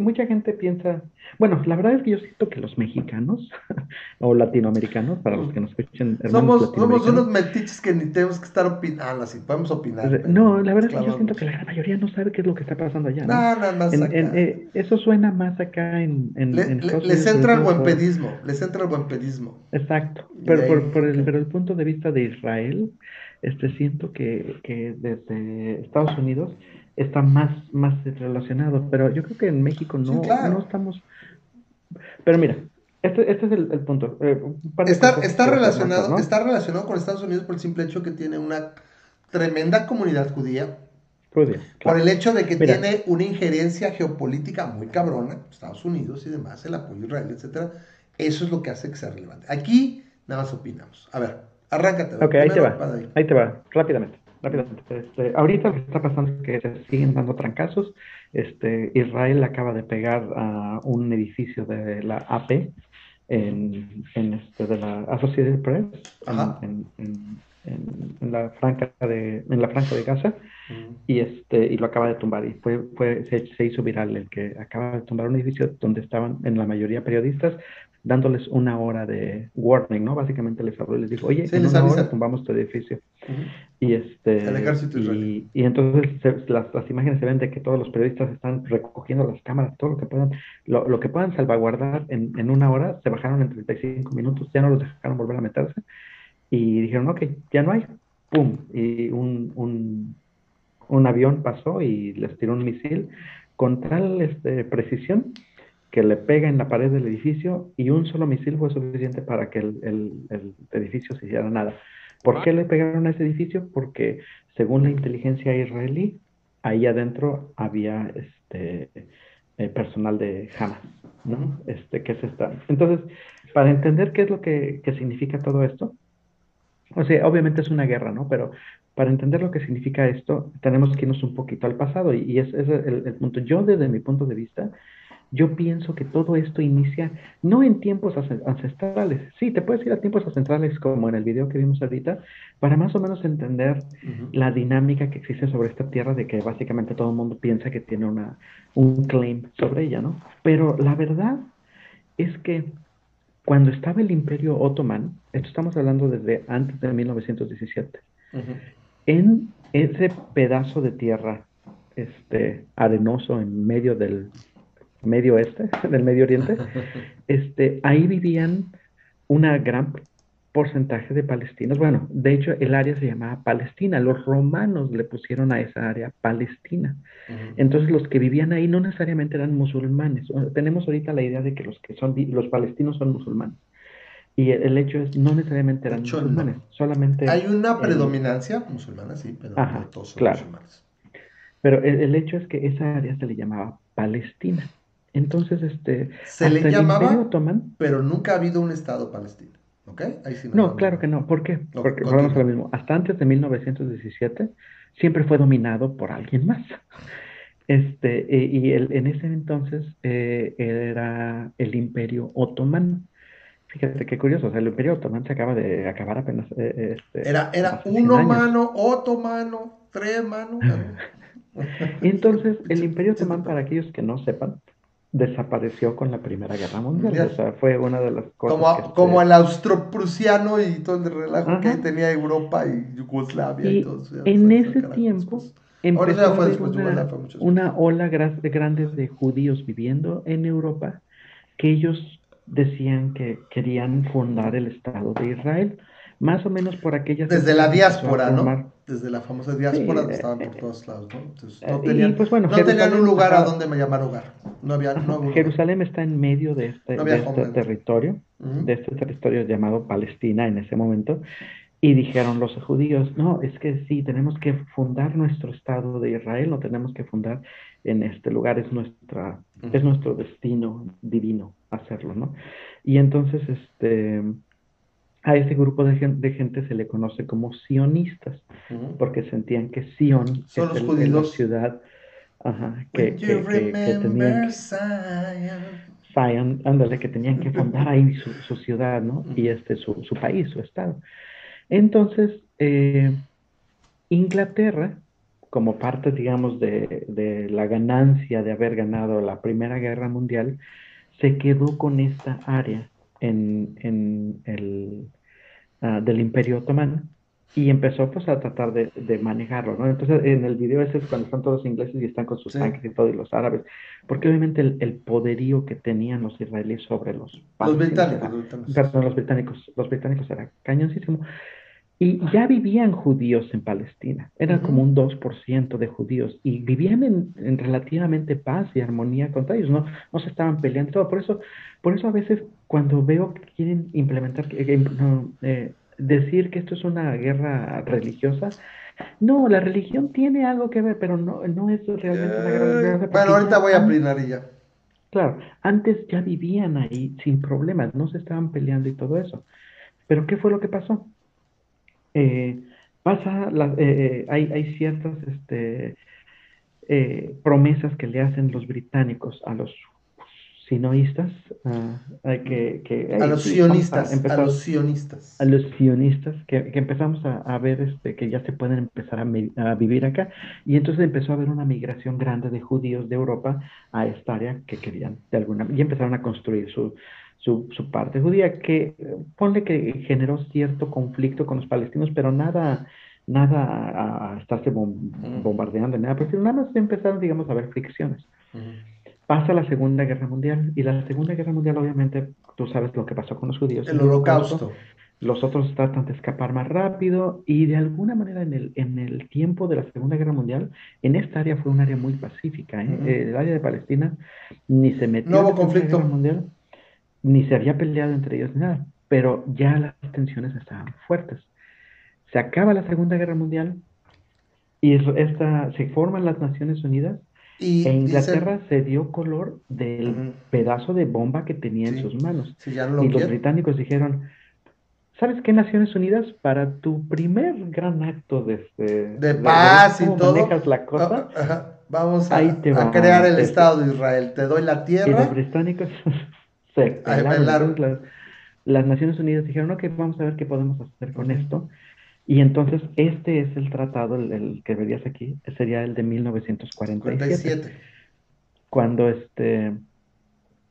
mucha gente piensa, bueno, la verdad es que yo siento que los mexicanos (laughs) o latinoamericanos, para los que nos escuchen, somos, somos unos metiches que ni tenemos que estar opinando, así podemos opinar. No, la verdad es que yo siento que la gran mayoría no sabe qué es lo que está pasando allá. ¿no? Nada más acá. Eh, eso suena más acá en, en, les entra el buen pedismo, les entra el buen pedismo. Exacto, pero por, por, el, pero el punto de vista de Israel, este siento que, que desde Estados Unidos está más, más relacionado, pero yo creo que en México no, no estamos... Pero mira, este, este es el, punto. Eh, está, está relacionado, está relacionado con Estados Unidos por el simple hecho que tiene una tremenda comunidad judía. Por el hecho de que tiene una injerencia geopolítica muy cabrona, Estados Unidos y demás, el apoyo a Israel, etcétera. Eso es lo que hace que sea relevante. Aquí nada más opinamos. A ver, arráncate. Ok, ahí te va. Ahí. te va, rápidamente. rápidamente. Este, ahorita lo que está pasando es que se siguen dando trancazos. Este, Israel acaba de pegar a un edificio de la AP en, en este, de la Associated Press en, en, en, la franja de en la franja de Gaza y este y lo acaba de tumbar y fue, fue se, se, hizo viral el que acaba de tumbar un edificio donde estaban en la mayoría periodistas dándoles una hora de warning, ¿no? Básicamente les habló y les dijo, oye, en una hora tumbamos tu edificio. Y este y, y, entonces las, las, imágenes se ven de que todos los periodistas están recogiendo las cámaras, todo lo que puedan, lo, lo que puedan salvaguardar en, en, una hora, se bajaron en 35 minutos, ya no los dejaron volver a meterse y dijeron, ok, ya no hay, ¡pum! Y un, un, un avión pasó y les tiró un misil con tal este, precisión que le pega en la pared del edificio y un solo misil fue suficiente para que el, el, edificio se hiciera nada. ¿Por qué le pegaron a ese edificio? Porque según la inteligencia israelí, ahí adentro había este eh, personal de Hamas, ¿no? Este, que se está. Entonces, para entender qué es lo que, que, significa todo esto, o sea, obviamente es una guerra, ¿no? Pero para entender lo que significa esto, tenemos que irnos un poquito al pasado y, y ese es el, el, punto. Yo, desde mi punto de vista, yo pienso que todo esto inicia no en tiempos ancestrales. Sí, te puedes ir a tiempos ancestrales como en el video que vimos ahorita, para más o menos entender la dinámica que existe sobre esta tierra de que básicamente todo el mundo piensa que tiene una, un claim sobre ella, ¿no? Pero la verdad es que cuando estaba el imperio otomán, esto estamos hablando desde antes de 1917, en ese pedazo de tierra este, arenoso en medio del Medio Oeste, (laughs) del Medio Oriente, (laughs) este, ahí vivían una gran porcentaje de palestinos. Bueno, de hecho el área se llamaba Palestina. Los romanos le pusieron a esa área Palestina. Entonces los que vivían ahí no necesariamente eran musulmanes. Tenemos ahorita la idea de que los que son los palestinos son musulmanes. Y el, hecho es no necesariamente eran musulmanes, solamente hay una predominancia musulmana, sí, pero no todos son musulmanes. Pero el hecho es que esa área se le llamaba Palestina. Entonces, este... Se le llamaba, pero nunca ha habido un Estado palestino. ¿Ok? Ahí sí no, claro que no. ¿Por qué? Porque volvemos a lo mismo. Hasta antes de 1917 siempre fue dominado por alguien más. Este, e, y el, en ese entonces eh, era el Imperio Otomano. Fíjate qué curioso, o sea, el Imperio Otomano se acaba de acabar apenas. Eh, este, era era uno mano, otomano, tres manos. (laughs) entonces, el (laughs) Imperio Otomano, para aquellos que no sepan, desapareció con la Primera Guerra Mundial. O sea, fue una de las cosas. Como, como el austro-prusiano y todo el relajo que tenía Europa y Yugoslavia y, todo eso. En ese tiempo empezó una, una, ola grande de judíos viviendo en Europa que ellos decían que querían fundar el Estado de Israel más o menos por aquellas... Desde la diáspora, ¿no? Desde la famosa diáspora, estaban por todos lados, ¿no? Entonces, no tenían, pues, bueno, no tenían un lugar a donde me llamar hogar. No había, no Jerusalén está en medio de este, de este territorio, de este territorio llamado Palestina en ese momento, y dijeron los judíos, no, es que sí, tenemos que fundar nuestro Estado de Israel, lo tenemos que fundar en este lugar, es, nuestra, es nuestro destino divino hacerlo, ¿no? Y entonces, este a ese grupo de gente, de gente, se le conoce como sionistas, porque sentían que Sion Son es el, la ciudad ajá, que, que, que, tenían ándale, que tenían que fundar ahí su, ciudad, ¿no? Y este, su, su, país, su estado. Entonces, eh, Inglaterra, como parte, digamos, de, de, la ganancia de haber ganado la Primera Guerra Mundial, se quedó con esta área en, en el, uh, del Imperio Otomano y empezó pues a tratar de, de, manejarlo, ¿no? Entonces en el video ese es cuando están todos ingleses y están con sus tanques y todo, y los árabes, porque obviamente el, el, poderío que tenían los israelíes sobre los... Los británicos, era, perdón, los británicos, los británicos era cañoncísimo. Y ya vivían judíos en Palestina, era uh -huh. como un 2% de judíos, y vivían en, en, relativamente paz y armonía contra ellos, no, no se estaban peleando, todo. Por eso, por eso a veces cuando veo que quieren implementar, eh, no, eh, decir que esto es una guerra religiosa. No, la religión tiene algo que ver, pero no, no es realmente una guerra religiosa. Bueno, ahorita voy a opinar y ya. Claro, antes ya vivían ahí sin problemas, no se estaban peleando y todo eso. Pero ¿qué fue lo que pasó? Eh, pasa, la, eh, hay, hay ciertas este, eh, promesas que le hacen los británicos a los sinoístas, uh, que, que, a los sionistas, a, los sionistas, a los sionistas, que, que empezamos a, a, ver este, que ya se pueden empezar a, vivir acá, y entonces empezó a haber una migración grande de judíos de Europa a esta área que querían de alguna y empezaron a construir su, su, su parte judía, que ponle que generó cierto conflicto con los palestinos, pero nada nada a estarse bombardeando, nada, pero nada más empezaron, digamos, a haber fricciones. Uh -huh pasa la Segunda Guerra Mundial y la Segunda Guerra Mundial obviamente tú sabes lo que pasó con los judíos. El holocausto. Los otros tratan de escapar más rápido y de alguna manera en el, en el tiempo de la Segunda Guerra Mundial, en esta área fue un área muy pacífica. ¿eh? Uh -huh. El área de Palestina ni se metió no hubo conflicto. Guerra Mundial, ni se había peleado entre ellos ni nada, pero ya las tensiones estaban fuertes. Se acaba la Segunda Guerra Mundial y esta, se forman las Naciones Unidas y, e Inglaterra dice... se dio color del uh -huh. pedazo de bomba que tenía sí. en sus manos. Sí, no y los británicos dijeron, ¿sabes qué, Naciones Unidas? Para tu primer gran acto de, de, de paz de, y todo, la cosa, uh, uh, vamos a, a crear el Estado de Israel. Te doy la tierra. Y los británicos se pelaron. Las, las, Naciones Unidas dijeron, ok, vamos a ver qué podemos hacer con esto. Y entonces este es el tratado, el, el, que verías aquí, sería el de 1947. 47. Cuando este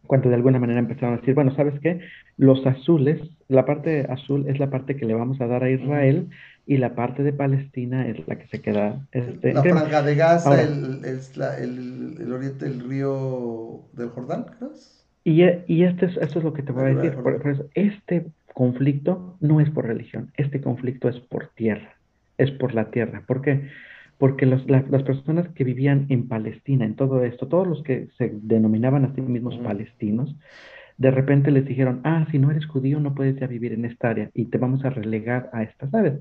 cuando de alguna manera empezaron a decir, bueno, ¿sabes qué? Los azules, la parte azul es la parte que le vamos a dar a Israel y la parte de Palestina es la que se queda. Este, la franja de Gaza, Ahora, el, el, la, el, el, oriente del río del Jordán, ¿crees? Y, y este es, esto es lo que te voy a decir. Por, por eso, este conflicto no es por religión, este conflicto es por tierra, es por la tierra. ¿Por qué? Porque los, la, las personas que vivían en Palestina, en todo esto, todos los que se denominaban a sí mismos mm. palestinos, de repente les dijeron, ah, si no eres judío no puedes ya vivir en esta área y te vamos a relegar a estas áreas.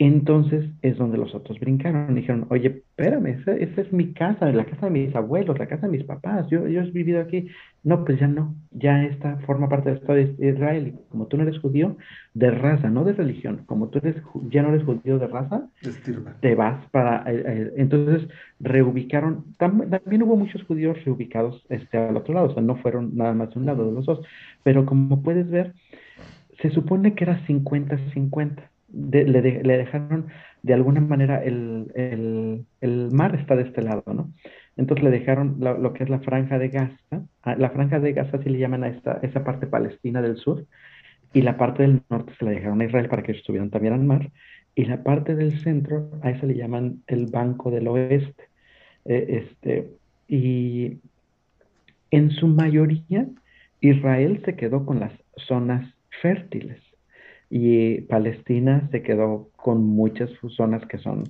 Entonces es donde los otros brincaron. Y dijeron, oye, espérame, esa, esa, es mi casa, la casa de mis abuelos, la casa de mis papás, yo, yo he vivido aquí. No, pues ya no, ya esta forma parte del Estado de Israel. Y como tú no eres judío de raza, no de religión, como tú eres, ya no eres judío de raza, te vas para... Eh, eh, entonces reubicaron, tam, también hubo muchos judíos reubicados este, al otro lado, o sea, no fueron nada más de un lado de los dos, pero como puedes ver, se supone que era 50-50 de, le, de, le, dejaron de alguna manera el, el, el, mar está de este lado, ¿no? Entonces le dejaron lo, lo, que es la franja de Gaza, la franja de Gaza sí le llaman a esta, esa parte palestina del sur, y la parte del norte se la dejaron a Israel para que estuvieran también al mar, y la parte del centro, a esa le llaman el Banco del Oeste. Eh, este, y en su mayoría, Israel se quedó con las zonas fértiles y Palestina se quedó con muchas zonas que son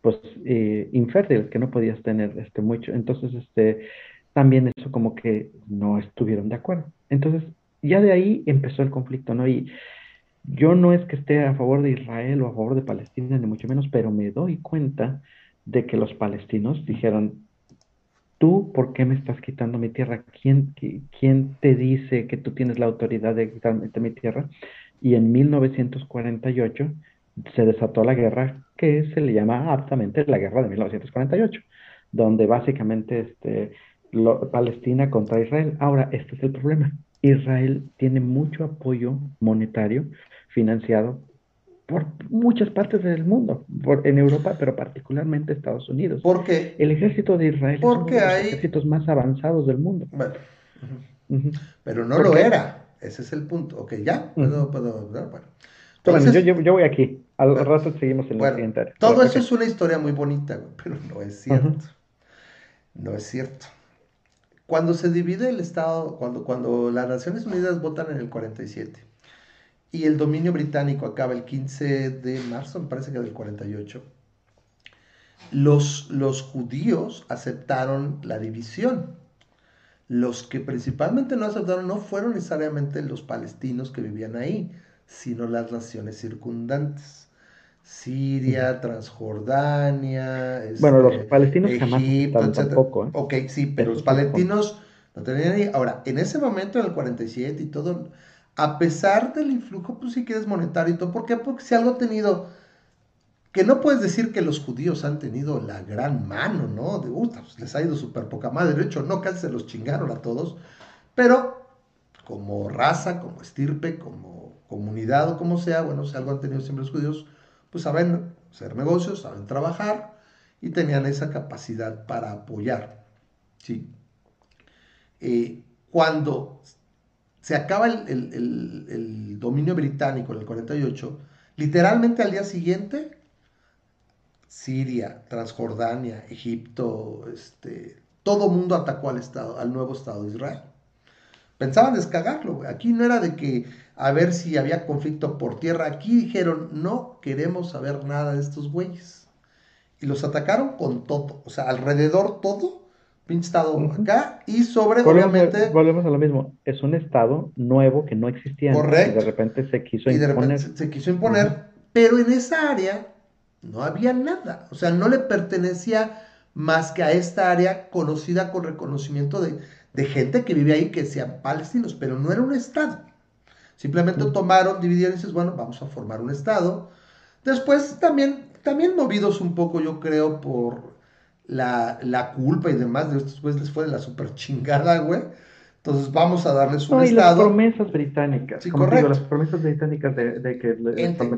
pues eh, infértiles, que no podías tener este mucho. Entonces, este, también eso como que no estuvieron de acuerdo. Entonces, ya de ahí empezó el conflicto, ¿no? Y yo no es que esté a favor de Israel o a favor de Palestina, ni mucho menos, pero me doy cuenta de que los palestinos dijeron, tú, ¿por qué me estás quitando mi tierra? ¿Quién, quién te dice que tú tienes la autoridad de quitarme mi tierra? Y en 1948 se desató la guerra que se le llama aptamente la guerra de 1948, donde básicamente este, Palestina contra Israel. Ahora, este es el problema. Israel tiene mucho apoyo monetario financiado por muchas partes del mundo, por, en Europa, pero particularmente Estados Unidos. Porque el ejército de Israel es uno de los ejércitos más avanzados del mundo. Pero no lo era. Ese es el punto. Ok, ya. Puedo, puedo, bueno. yo, voy aquí. Al rato seguimos en el siguiente. Todo eso es una historia muy bonita, pero no es cierto. No es cierto. Cuando se divide el Estado, cuando, cuando las Naciones Unidas votan en el 47 y el dominio británico acaba el 15 de marzo, me parece que del 48, los, los judíos aceptaron la división. Los que principalmente no aceptaron no fueron necesariamente los palestinos que vivían ahí, sino las naciones circundantes. Siria, Transjordania, bueno, los este, palestinos Egipto, jamás tampoco. ¿eh? Ok, sí, pero los palestinos no tenían ahí. Ahora, en ese momento, en el 47 y todo, a pesar del influjo, pues si quieres monetario y todo, ¿por qué? Porque si algo ha tenido, que no puedes decir que los judíos han tenido la gran mano, ¿no? De, pues, les ha ido súper poca madre, de hecho, no, casi se los chingaron a todos, pero como raza, como estirpe, como comunidad o como sea, bueno, si algo han tenido siempre los judíos, pues saben hacer negocios, saben trabajar y tenían esa capacidad para apoyar. ¿sí? Eh, cuando se acaba el, dominio británico en el 48, literalmente al día siguiente, Siria, Transjordania, Egipto, este, todo mundo atacó al, estado, al nuevo Estado de Israel. Pensaban descagarlo, Aquí no era de que a ver si había conflicto por tierra. Aquí dijeron, no queremos saber nada de estos güeyes. Y los atacaron con todo, o sea, alrededor todo, pinche estado acá, y sobre, volvemos, obviamente... Volvemos a lo mismo, es un estado nuevo que no existía. Correcto. Y de repente se quiso y de imponer. Repente se, quiso imponer, pero en esa área no había nada, o sea, no le pertenecía más que a esta área conocida con reconocimiento de, de gente que vive ahí, que sean palestinos, pero no era un estado. Simplemente tomaron, dividieron y dices, bueno, vamos a formar un Estado. Después también, también movidos un poco, yo creo, por la, culpa y demás de estos les fue de la super chingada, güey. Entonces vamos a darles un no, y las promesas británicas. Sí, correcto. las promesas británicas de, que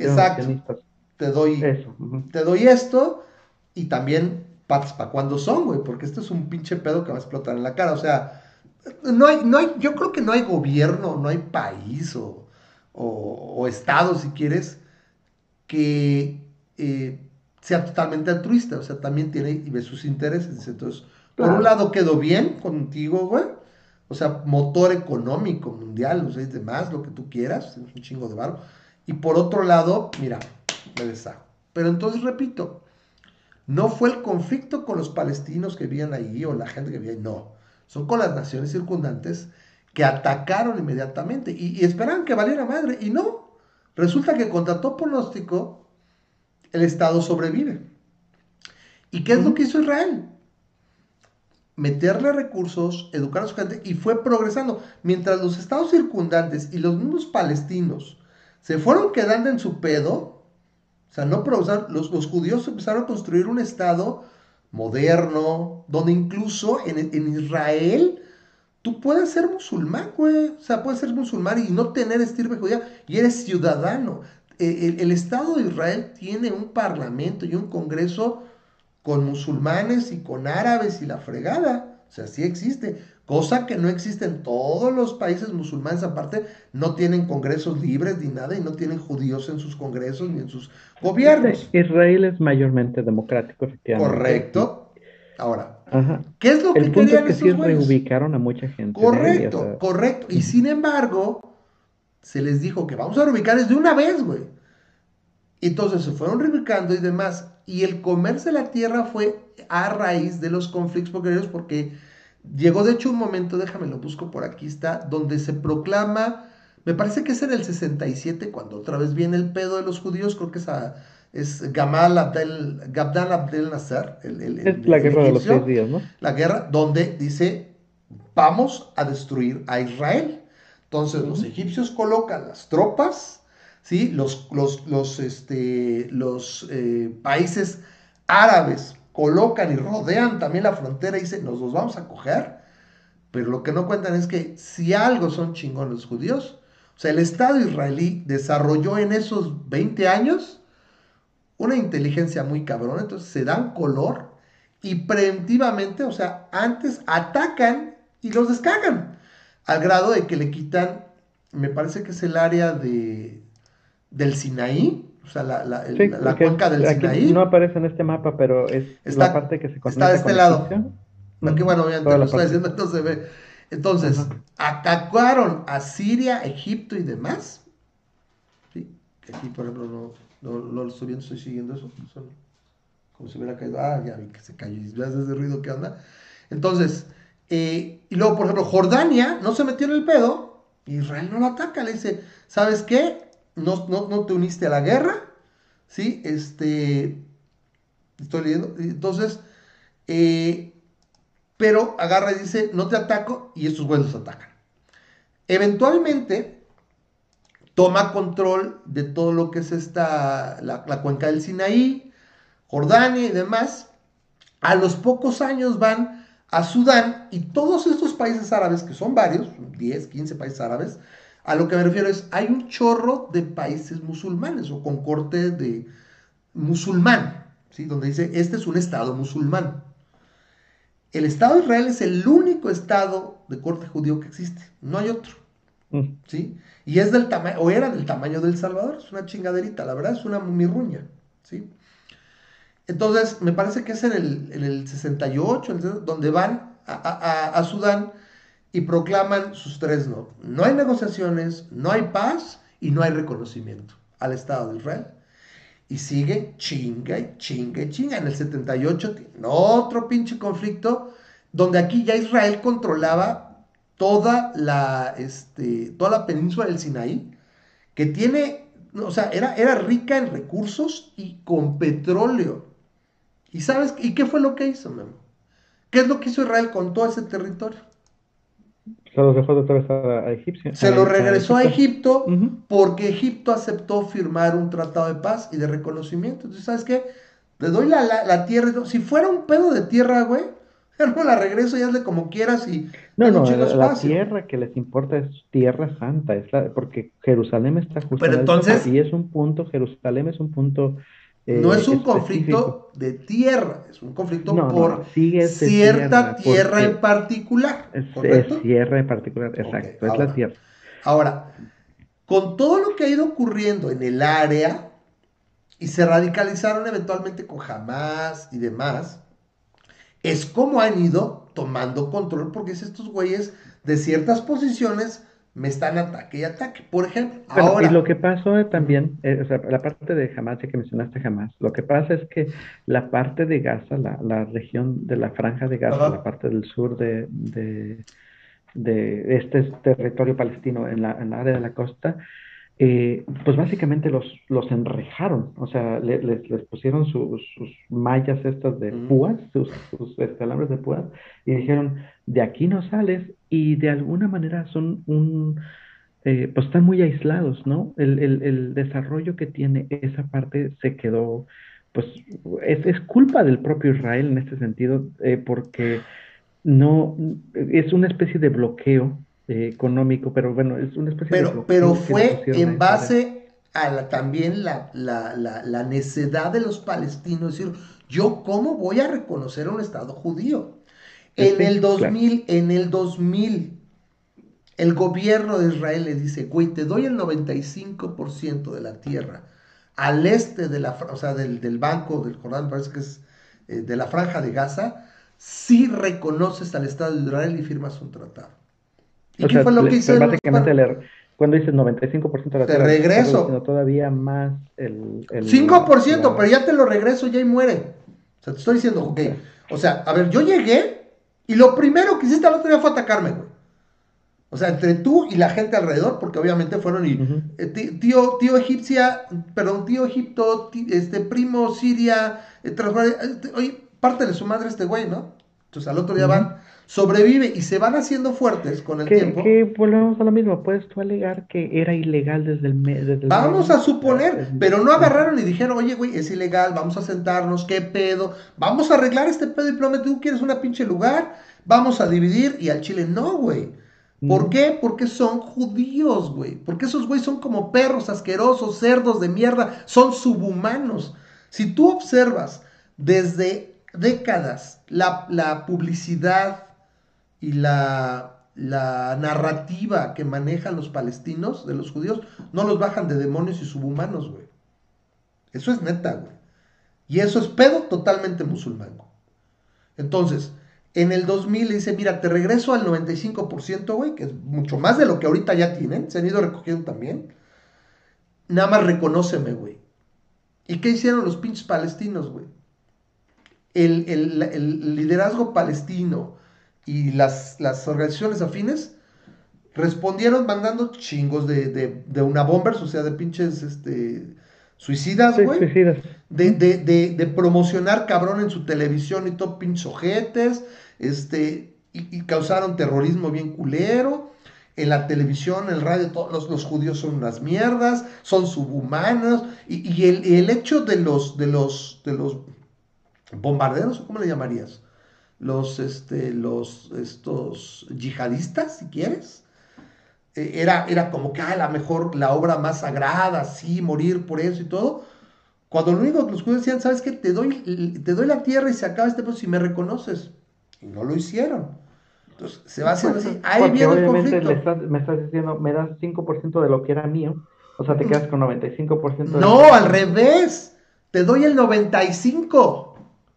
Exacto. Te doy, Eso. te doy esto y también patas para cuando son, güey, porque esto es un pinche pedo que va a explotar en la cara. O sea, no hay, no hay, yo creo que no hay gobierno, no hay país o, estado, si quieres, que eh, sea totalmente altruista, o sea, también tiene y ve sus intereses. Entonces, por un lado quedó bien contigo, güey, o sea, motor económico mundial, o sea, demás, lo que tú quieras, es un chingo de barro. Y por otro lado, mira, me deshago. Pero entonces, repito, no fue el conflicto con los palestinos que vivían ahí o la gente que vivía ahí, no son con las naciones circundantes que atacaron inmediatamente y, esperaban que valiera madre. Y no, resulta que contra todo pronóstico el Estado sobrevive. ¿Y qué es lo que hizo Israel? Meterle recursos, educar a su gente y fue progresando. Mientras los estados circundantes y los mismos palestinos se fueron quedando en su pedo, o sea, no progresaron, los, los judíos empezaron a construir un estado moderno, donde incluso en, Israel tú puedes ser musulmán, güey. O sea, puedes ser musulmán y no tener estirpe judía y eres ciudadano. E, el, Estado de Israel tiene un parlamento y un congreso con musulmanes y con árabes y la fregada. O sea, sí existe. Cosa que no existe en todos los países musulmanes, aparte, no tienen congresos libres ni nada y no tienen judíos en sus congresos ni en sus gobiernos. Israel es mayormente democrático, efectivamente. Correcto. Ahora, ¿qué es lo que El punto es que sí reubicaron a mucha gente. Correcto, correcto. Y sin embargo, se les dijo que vamos a reubicarles de una vez, güey. Entonces se fueron reubicando y demás. Y el comerse de la tierra fue a raíz de los conflictos porque Llegó de hecho un momento, déjame lo busco por aquí está, donde se proclama, me parece que es en el 67, cuando otra vez viene el pedo de los judíos, creo que es, es Gamal Abdel, Gabdal Abdel Nasser. El, es la guerra de los seis días, ¿no? La guerra donde dice, vamos a destruir a Israel. Entonces los egipcios colocan las tropas, ¿sí? los, los, los, este, los eh, países árabes colocan y rodean también la frontera y dicen, nos los vamos a coger. Pero lo que no cuentan es que si algo son chingones los judíos, o sea, el Estado israelí desarrolló en esos 20 años una inteligencia muy cabrona, entonces se dan color y preventivamente, o sea, antes atacan y los descargan, al grado de que le quitan, me parece que es el área de, del Sinaí, o sea, la, la, la cuenca del Sinaí. No aparece en este mapa, pero es la parte que se Está de este lado. Aquí, bueno, obviamente lo está diciendo, entonces se ve. Entonces, atacaron a Siria, Egipto y demás. ¿Sí? Aquí, por ejemplo, no, no, no lo estoy viendo, estoy siguiendo eso. Como si hubiera caído. Ah, ya vi que se cayó. ¿Ves ese ruido que anda? Entonces, eh, y luego, por ejemplo, Jordania no se metió en el pedo. Israel no lo ataca. Le dice, ¿sabes qué? No, no, no te uniste a la guerra. ¿Sí? Este. Estoy leyendo. Entonces, eh, pero agarra y dice, no te ataco, y estos güeyes los atacan. Eventualmente, toma control de todo lo que es esta, la, cuenca del Sinaí, Jordania y demás. A los pocos años van a Sudán y todos estos países árabes, que son varios, 10, 15 países árabes, a lo que me refiero es, hay un chorro de países musulmanes o con corte de musulmán, ¿sí? donde dice, este es un estado musulmán. El Estado de Israel es el único Estado de corte judío que existe, no hay otro. Mm. ¿Sí? Y es del tamaño, o era del tamaño del Salvador, es una chingaderita, la verdad es una mirruña, ¿sí? Entonces, me parece que es en el, 68, donde van a, Sudán y proclaman sus tres no. No hay negociaciones, no hay paz y no hay reconocimiento al Estado de Israel. Y sigue chinga y chinga y chinga. En el 78 otro pinche conflicto donde aquí ya Israel controlaba toda la, este, toda la península del Sinaí, que tiene, o sea, era, era rica en recursos y con petróleo. ¿Y sabes? ¿Y qué fue lo que hizo, Memo? ¿Qué es lo que hizo Israel con todo ese territorio? Se los dejó otra vez a, Egipto. Se lo regresó a Egipto porque Egipto aceptó firmar un tratado de paz y de reconocimiento. Entonces, ¿sabes qué? Le doy la, tierra. Si fuera un pedo de tierra, güey, (laughs) no la regreso y hazle como quieras y... No, no, la, tierra que les importa es tierra santa, es la, porque Jerusalén está justo Pero entonces... Y es un punto, Jerusalén es un punto no es un conflicto de tierra, es un conflicto por cierta tierra, en particular. Es, tierra en particular, exacto, es la tierra. Ahora, con todo lo que ha ido ocurriendo en el área, y se radicalizaron eventualmente con Hamas y demás, es como han ido tomando control, porque es estos güeyes de ciertas posiciones me están ataque y ataque. Por ejemplo, ahora... Y lo que pasó también, eh, o sea, la parte de Hamas, ya que mencionaste Hamas, lo que pasa es que la parte de Gaza, la, la región de la franja de Gaza, la parte del sur de, de, de este territorio palestino en la, en la área de la costa, eh, pues básicamente los, los enrejaron, o sea, les, les pusieron sus, sus, mallas estas de púas, sus, sus este, alambres de púas, y dijeron, de aquí no sales, y de alguna manera son un, eh, pues están muy aislados, ¿no? El, el, el, desarrollo que tiene esa parte se quedó, pues es, es culpa del propio Israel en este sentido, eh, porque no, es una especie de bloqueo económico, pero bueno, es una especie pero, de... Pero fue en base a la, también la, la, la, necedad de los palestinos, decir, yo cómo voy a reconocer un Estado judío. En el 2000, en el 2000, el gobierno de Israel le dice, güey, te doy el 95% de la tierra al este de la, o sea, del, del banco del Jordán, parece que es eh, de la franja de Gaza, si reconoces al Estado de Israel y firmas un tratado. ¿Y qué fue lo que hizo? Básicamente, cuando dices 95% de la Te regreso. todavía más el, 5%, pero ya te lo regreso, ya y muere. O sea, te estoy diciendo, ok. O sea, a ver, yo llegué y lo primero que hiciste al otro día fue atacarme, güey. O sea, entre tú y la gente alrededor, porque obviamente fueron y eh, tío, tío egipcia, perdón, tío Egipto, este primo Siria, eh, eh, oye, parte de su madre este güey, ¿no? Entonces al otro día van, sobrevive y se van haciendo fuertes con el tiempo. Que volvemos a lo mismo, puedes tú alegar que era ilegal desde el mes. Vamos a suponer, pero no agarraron y dijeron, oye, güey, es ilegal, vamos a sentarnos, ¿qué pedo? Vamos a arreglar este pedo y tú quieres una pinche lugar, vamos a dividir y al Chile no, güey. ¿Por qué? Porque son judíos, güey. Porque esos güey son como perros asquerosos, cerdos de mierda, son subhumanos. Si tú observas desde décadas la, publicidad y la, la, narrativa que manejan los palestinos de los judíos, no los bajan de demonios y subhumanos, güey. Eso es neta, güey. Y eso es pedo totalmente musulmán. Entonces, en el 2000 le dice, mira, te regreso al 95%, güey, que es mucho más de lo que ahorita ya tienen, se han ido recogiendo también. Nada más reconóceme, güey. ¿Y qué hicieron los pinches palestinos, güey? El, liderazgo palestino y las, las, organizaciones afines respondieron mandando chingos de, de, una bombers, o sea, de pinches este, suicidas, güey. suicidas. De, de, promocionar cabrón en su televisión y todo pinches ojetes, este, y, causaron terrorismo bien culero en la televisión, en el radio, todos los, judíos son unas mierdas, son subhumanos, y, el, hecho de los, de los, de los bombarderos, ¿cómo le llamarías? Los, este, los, estos yihadistas, si quieres, eh, era, era como que, a la mejor la obra más sagrada, sí, morir por eso y todo, cuando lo único que los judíos decían, ¿sabes qué? Te doy, te doy la tierra y se acaba este proceso si me reconoces. Y no lo hicieron. Entonces, se va haciendo así. Ahí viene el conflicto. me estás diciendo, me das 5% de lo que era mío. O sea, te quedas con 95% de No, al revés. Te doy el 95.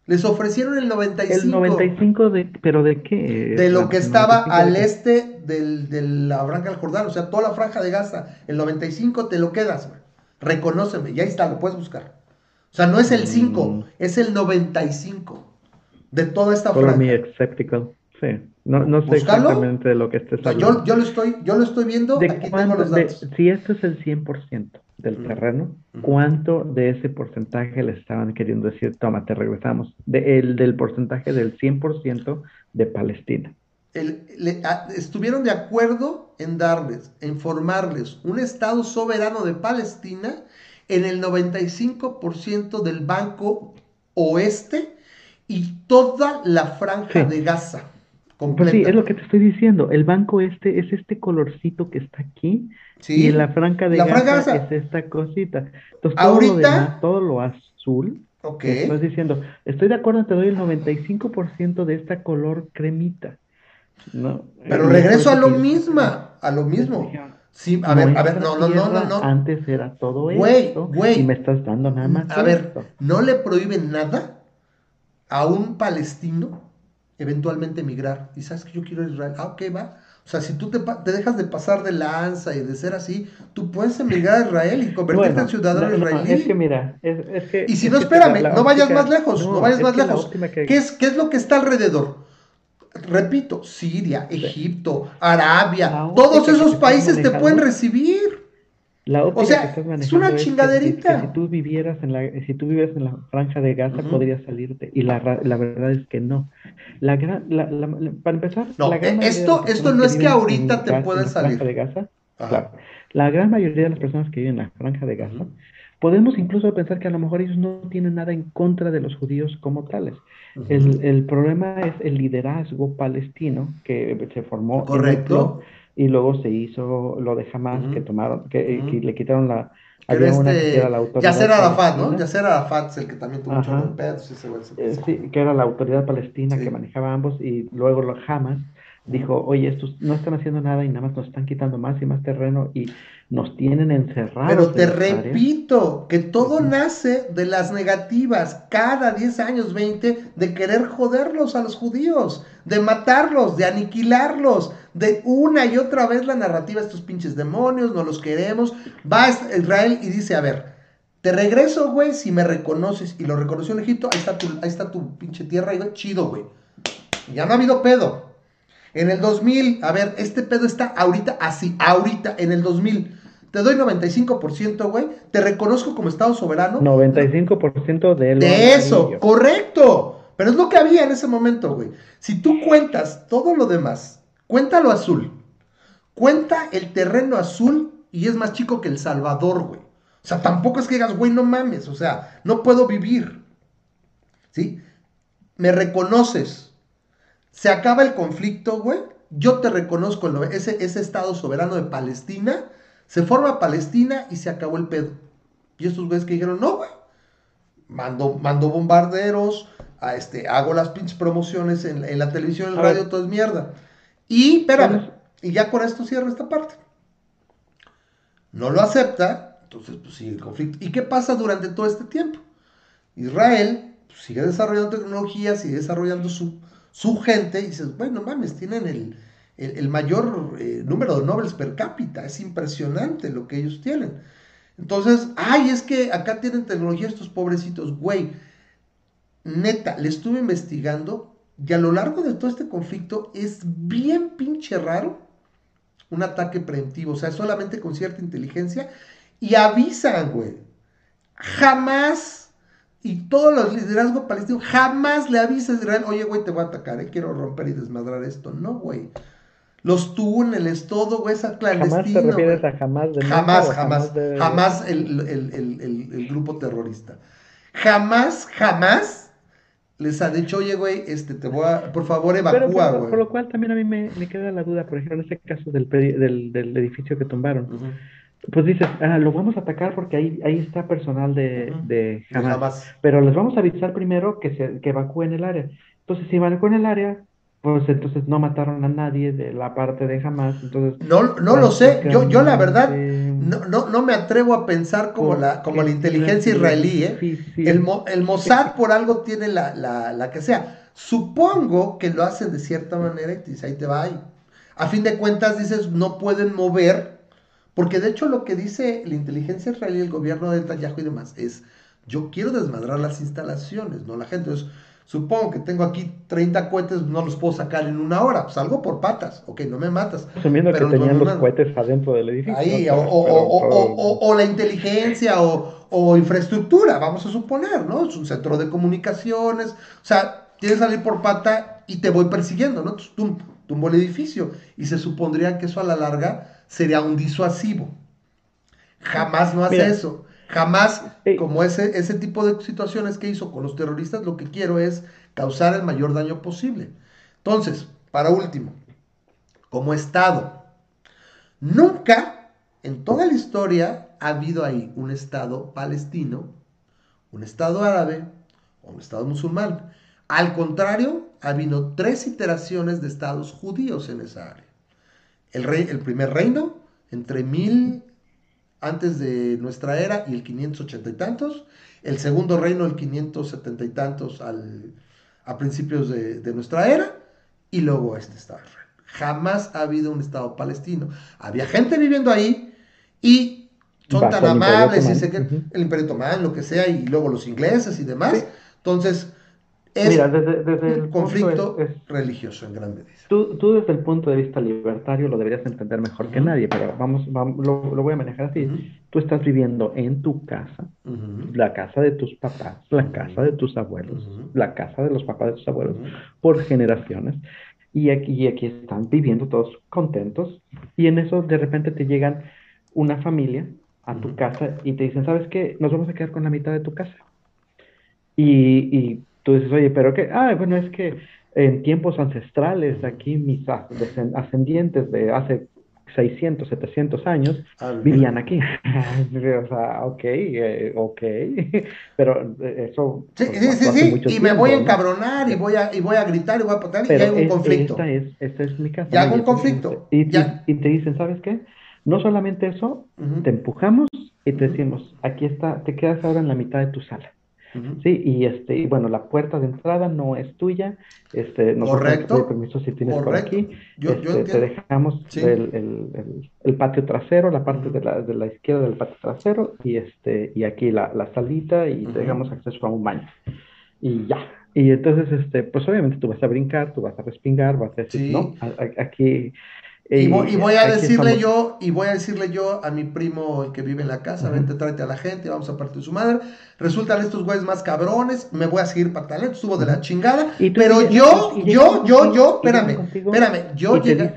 Les ofrecieron el 95. ¿El 95 de, pero de qué? De lo que estaba al este del, de la franja del Jordán, o sea, toda la franja de Gaza. El 95 te lo quedas, Reconóceme, y ahí está, lo puedes buscar. O sea, no es el 5, mm. es el 95 de toda esta franja. mi escéptico. Sí. No, no sé exactamente de lo que estés hablando. Yo, yo, lo estoy, yo lo estoy viendo, aquí tengo los datos. si esto es el 100% del terreno, ¿cuánto de ese porcentaje le estaban queriendo decir, toma, te regresamos? De, el, del porcentaje del 100% de Palestina. estuvieron de acuerdo en darles, en formarles un Estado soberano de Palestina en el 95% del Banco Oeste y toda la franja de Gaza. Sí, es lo que te estoy diciendo. El banco este es este colorcito que está aquí. y en la franja de Gaza, es esta cosita. Entonces, todo Ahorita, lo todo lo azul. Ok. Estás diciendo, estoy de acuerdo, te doy el 95% de esta color cremita. No, Pero regreso a lo mismo, a lo mismo. Sí, a ver, a ver, no, no, no, no, no. Antes era todo. Güey, y me estás dando nada más. A ver, no le prohíben nada a un palestino eventualmente emigrar. Y sabes que yo quiero ir a Israel. Ah, ok, va. O sea, si tú te, te, dejas de pasar de lanza y de ser así, tú puedes emigrar a Israel y convertirte en ciudadano israelí. es que mira, es, que... Y si no, espérame, no vayas más lejos, no, vayas más lejos. ¿Qué, es, ¿Qué es lo que está alrededor? Repito, Siria, Egipto, Arabia, todos esos países te pueden recibir. La o sea, es una chingaderita. si, tú vivieras en la, si tú vivieras en la franja de Gaza, podrías salirte. Y la, la, verdad es que no. La gran, la, para empezar, no, eh, esto, esto no es que ahorita te puedas salir. De Gaza, claro, la gran mayoría de las personas que viven en la franja de Gaza, podemos incluso pensar que a lo mejor ellos no tienen nada en contra de los judíos como tales. el, el, problema es el liderazgo palestino que se formó. Correcto y luego se hizo lo de Hamas, que tomaron, que, le quitaron la... Había una que era la autoridad Yasser Arafat, ¿no? Yasser Arafat es el que también tuvo mucho pedos. Eh, sí, que era la autoridad palestina que manejaba ambos y luego lo Hamas dijo, oye, estos no están haciendo nada y nada más nos están quitando más y más terreno y nos tienen encerrados. Pero te repito que todo nace de las negativas, cada 10 años, 20, de querer joderlos a los judíos, de matarlos, de aniquilarlos, de una y otra vez la narrativa, estos pinches demonios, no los queremos. Va a Israel y dice, a ver, te regreso, güey, si me reconoces. Y lo reconoció en Egipto, ahí está tu, ahí está tu pinche tierra, y chido, güey. Ya no ha habido pedo. En el 2000, a ver, este pedo está ahorita así, ahorita, en el 2000. Te doy 95%, güey. Te reconozco como Estado soberano. 95% de De eso, correcto. Pero es lo que había en ese momento, güey. Si tú cuentas todo lo demás, cuenta lo azul, cuenta el terreno azul y es más chico que El Salvador, güey. O sea, tampoco es que digas, güey, no mames, o sea, no puedo vivir. ¿Sí? Me reconoces. Se acaba el conflicto, güey. Yo te reconozco ese, ese Estado soberano de Palestina. Se forma Palestina y se acabó el pedo. Y estos güeyes que dijeron, no, güey. Mando, mando bombarderos, a este, hago las pinches promociones en, la televisión, en el radio, todo es mierda. Y, espérame, y ya con esto cierro esta parte. No lo acepta, entonces pues sigue el conflicto. ¿Y qué pasa durante todo este tiempo? Israel pues, sigue desarrollando tecnología, sigue desarrollando su, su gente y dices, bueno, mames, tienen el, mayor eh, número de Nobel per cápita, es impresionante lo que ellos tienen. Entonces, ay, es que acá tienen tecnología estos pobrecitos, güey. Neta, le estuve investigando y a lo largo de todo este conflicto es bien pinche raro un ataque preemptivo, o sea, solamente con cierta inteligencia y avisan, güey. Jamás, y todos los liderazgos palestinos, jamás le avisan a Israel, oye, güey, te voy a atacar, eh, quiero romper y desmadrar esto. No, güey. Los túneles, todo, güey, esa clandestino. ¿Jamás te refieres a jamás de Jamás, jamás, jamás, el, el, grupo terrorista. Jamás, jamás les ha dicho, oye, güey, este, te voy a, por favor, evacúa, güey. Por lo cual también a mí me, queda la duda, por ejemplo, en este caso del, del, del edificio que tumbaron. Pues dices, ah, lo vamos a atacar porque ahí, ahí está personal de, de, Hamas, Pero les vamos a avisar primero que, se, que evacúen el área. Entonces, si evacúen el área, pues entonces no mataron a nadie de la parte de Hamas. Entonces, no, no lo sé. Yo, yo la verdad no, no, no me atrevo a pensar como la, como la inteligencia israelí. ¿eh? El, el Mossad por algo tiene la, la, la, que sea. Supongo que lo hacen de cierta manera y te dice, ahí te va. Ahí. A fin de cuentas dices, no pueden mover porque de hecho lo que dice la inteligencia israelí, el gobierno de Netanyahu y demás, es, yo quiero desmadrar las instalaciones, no la gente. Entonces, supongo que tengo aquí 30 cohetes, no los puedo sacar en una hora, salgo por patas, ok, no me matas. Asumiendo que tenían los cohetes adentro del edificio. Ahí, o, la inteligencia o, infraestructura, vamos a suponer, ¿no? Es un centro de comunicaciones, o sea, tienes que salir por pata y te voy persiguiendo, ¿no? Entonces, tumbo el edificio y se supondría que eso a la larga sería un disuasivo. Jamás no hace eso. Jamás, como ese, ese tipo de situaciones que hizo con los terroristas, lo que quiero es causar el mayor daño posible. Entonces, para último, como Estado, nunca en toda la historia ha habido ahí un Estado palestino, un Estado árabe o un Estado musulmán. Al contrario, ha habido tres iteraciones de Estados judíos en esa área el, rey, el primer reino, entre mil antes de nuestra era y el 580 y tantos, el segundo reino, el 570 y tantos al, a principios de, nuestra era, y luego este Estado Jamás ha habido un Estado palestino. Había gente viviendo ahí y son tan amables, y el Imperio Otomán, lo que sea, y luego los ingleses y demás. Entonces, es Mira, desde, el conflicto religioso en gran medida. Tú, tú, desde el punto de vista libertario lo deberías entender mejor que nadie, pero vamos, vamos lo, voy a manejar así. Tú estás viviendo en tu casa, la casa de tus papás, la casa de tus abuelos, la casa de los papás de tus abuelos, por generaciones. Y aquí, y aquí están viviendo todos contentos. Y en eso de repente te llegan una familia a tu casa y te dicen, ¿sabes qué? Nos vamos a quedar con la mitad de tu casa. Y, y tú dices, oye, pero qué, ah, bueno, es que en tiempos ancestrales, aquí mis ascendientes de hace 600, 700 años ah, vivían aquí. (laughs) o sea, ok, eh, ok, (laughs) pero eh, eso... Sí, sí, sí, sí. y me voy a encabronar y, voy a, y voy a gritar y voy a poner y hay un conflicto. Esta es, esta es mi casa. Y hago un conflicto. Y, y, te dicen, ¿sabes qué? No solamente eso, te empujamos y te decimos, aquí está, te quedas ahora en la mitad de tu sala. Sí, y este, y bueno, la puerta de entrada no es tuya, este, Correcto. permiso si tienes por aquí, este, te dejamos el, patio trasero, la parte de, la, de la izquierda del patio trasero, y este, y aquí la, la salita, y te dejamos acceso a un baño. Y ya, y entonces, este, pues obviamente tú vas a brincar, tú vas a respingar, vas a decir, no, aquí, Y, voy, a decirle yo, y voy a decirle yo a mi primo el que vive en la casa, vente, tráete a la gente, vamos a partir de su madre. Resultan estos güeyes más cabrones, me voy a seguir para talento, estuvo de la chingada. Pero yo, yo, yo, yo, espérame, espérame, yo llegué.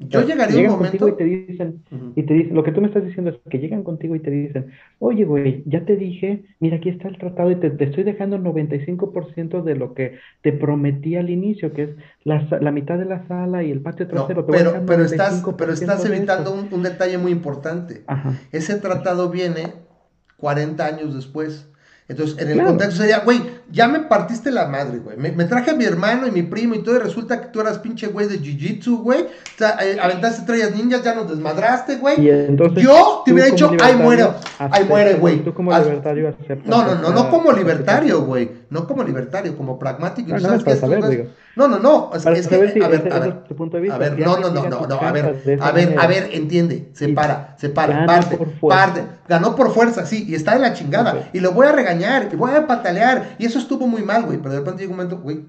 Yo llegaría un momento. y te dicen, y te dicen, lo que tú me estás diciendo es que llegan contigo y te dicen, oye, güey, ya te dije, mira, aquí está el tratado y te, estoy dejando el 95% de lo que te prometí al inicio, que es la, la mitad de la sala y el patio trasero. pero, pero estás, pero estás evitando un, un, detalle muy importante. Ese tratado viene 40 años después. Entonces, en el contexto sería, güey, ya me partiste la madre, güey. Me, traje a mi hermano y mi primo y todo, y resulta que tú eras pinche güey de jiu-jitsu, güey. O sea, eh, aventaste estrellas ninjas, ya nos desmadraste, güey. Yo te hubiera dicho, ay, muere, ay, muere, güey. Tú como libertario aceptas. No, no, no, no como libertario, güey. No como libertario, como pragmático. No, no. No, no, no. Es, que, a ver, a ver, a ver, no, no, no, no, no, a ver, a ver, a ver, entiende, separa, separa, parte, parte, ganó por fuerza, sí, y está en la chingada, y lo voy a regañar, y voy a patalear, y eso estuvo muy mal, güey, pero de repente llega un momento, güey,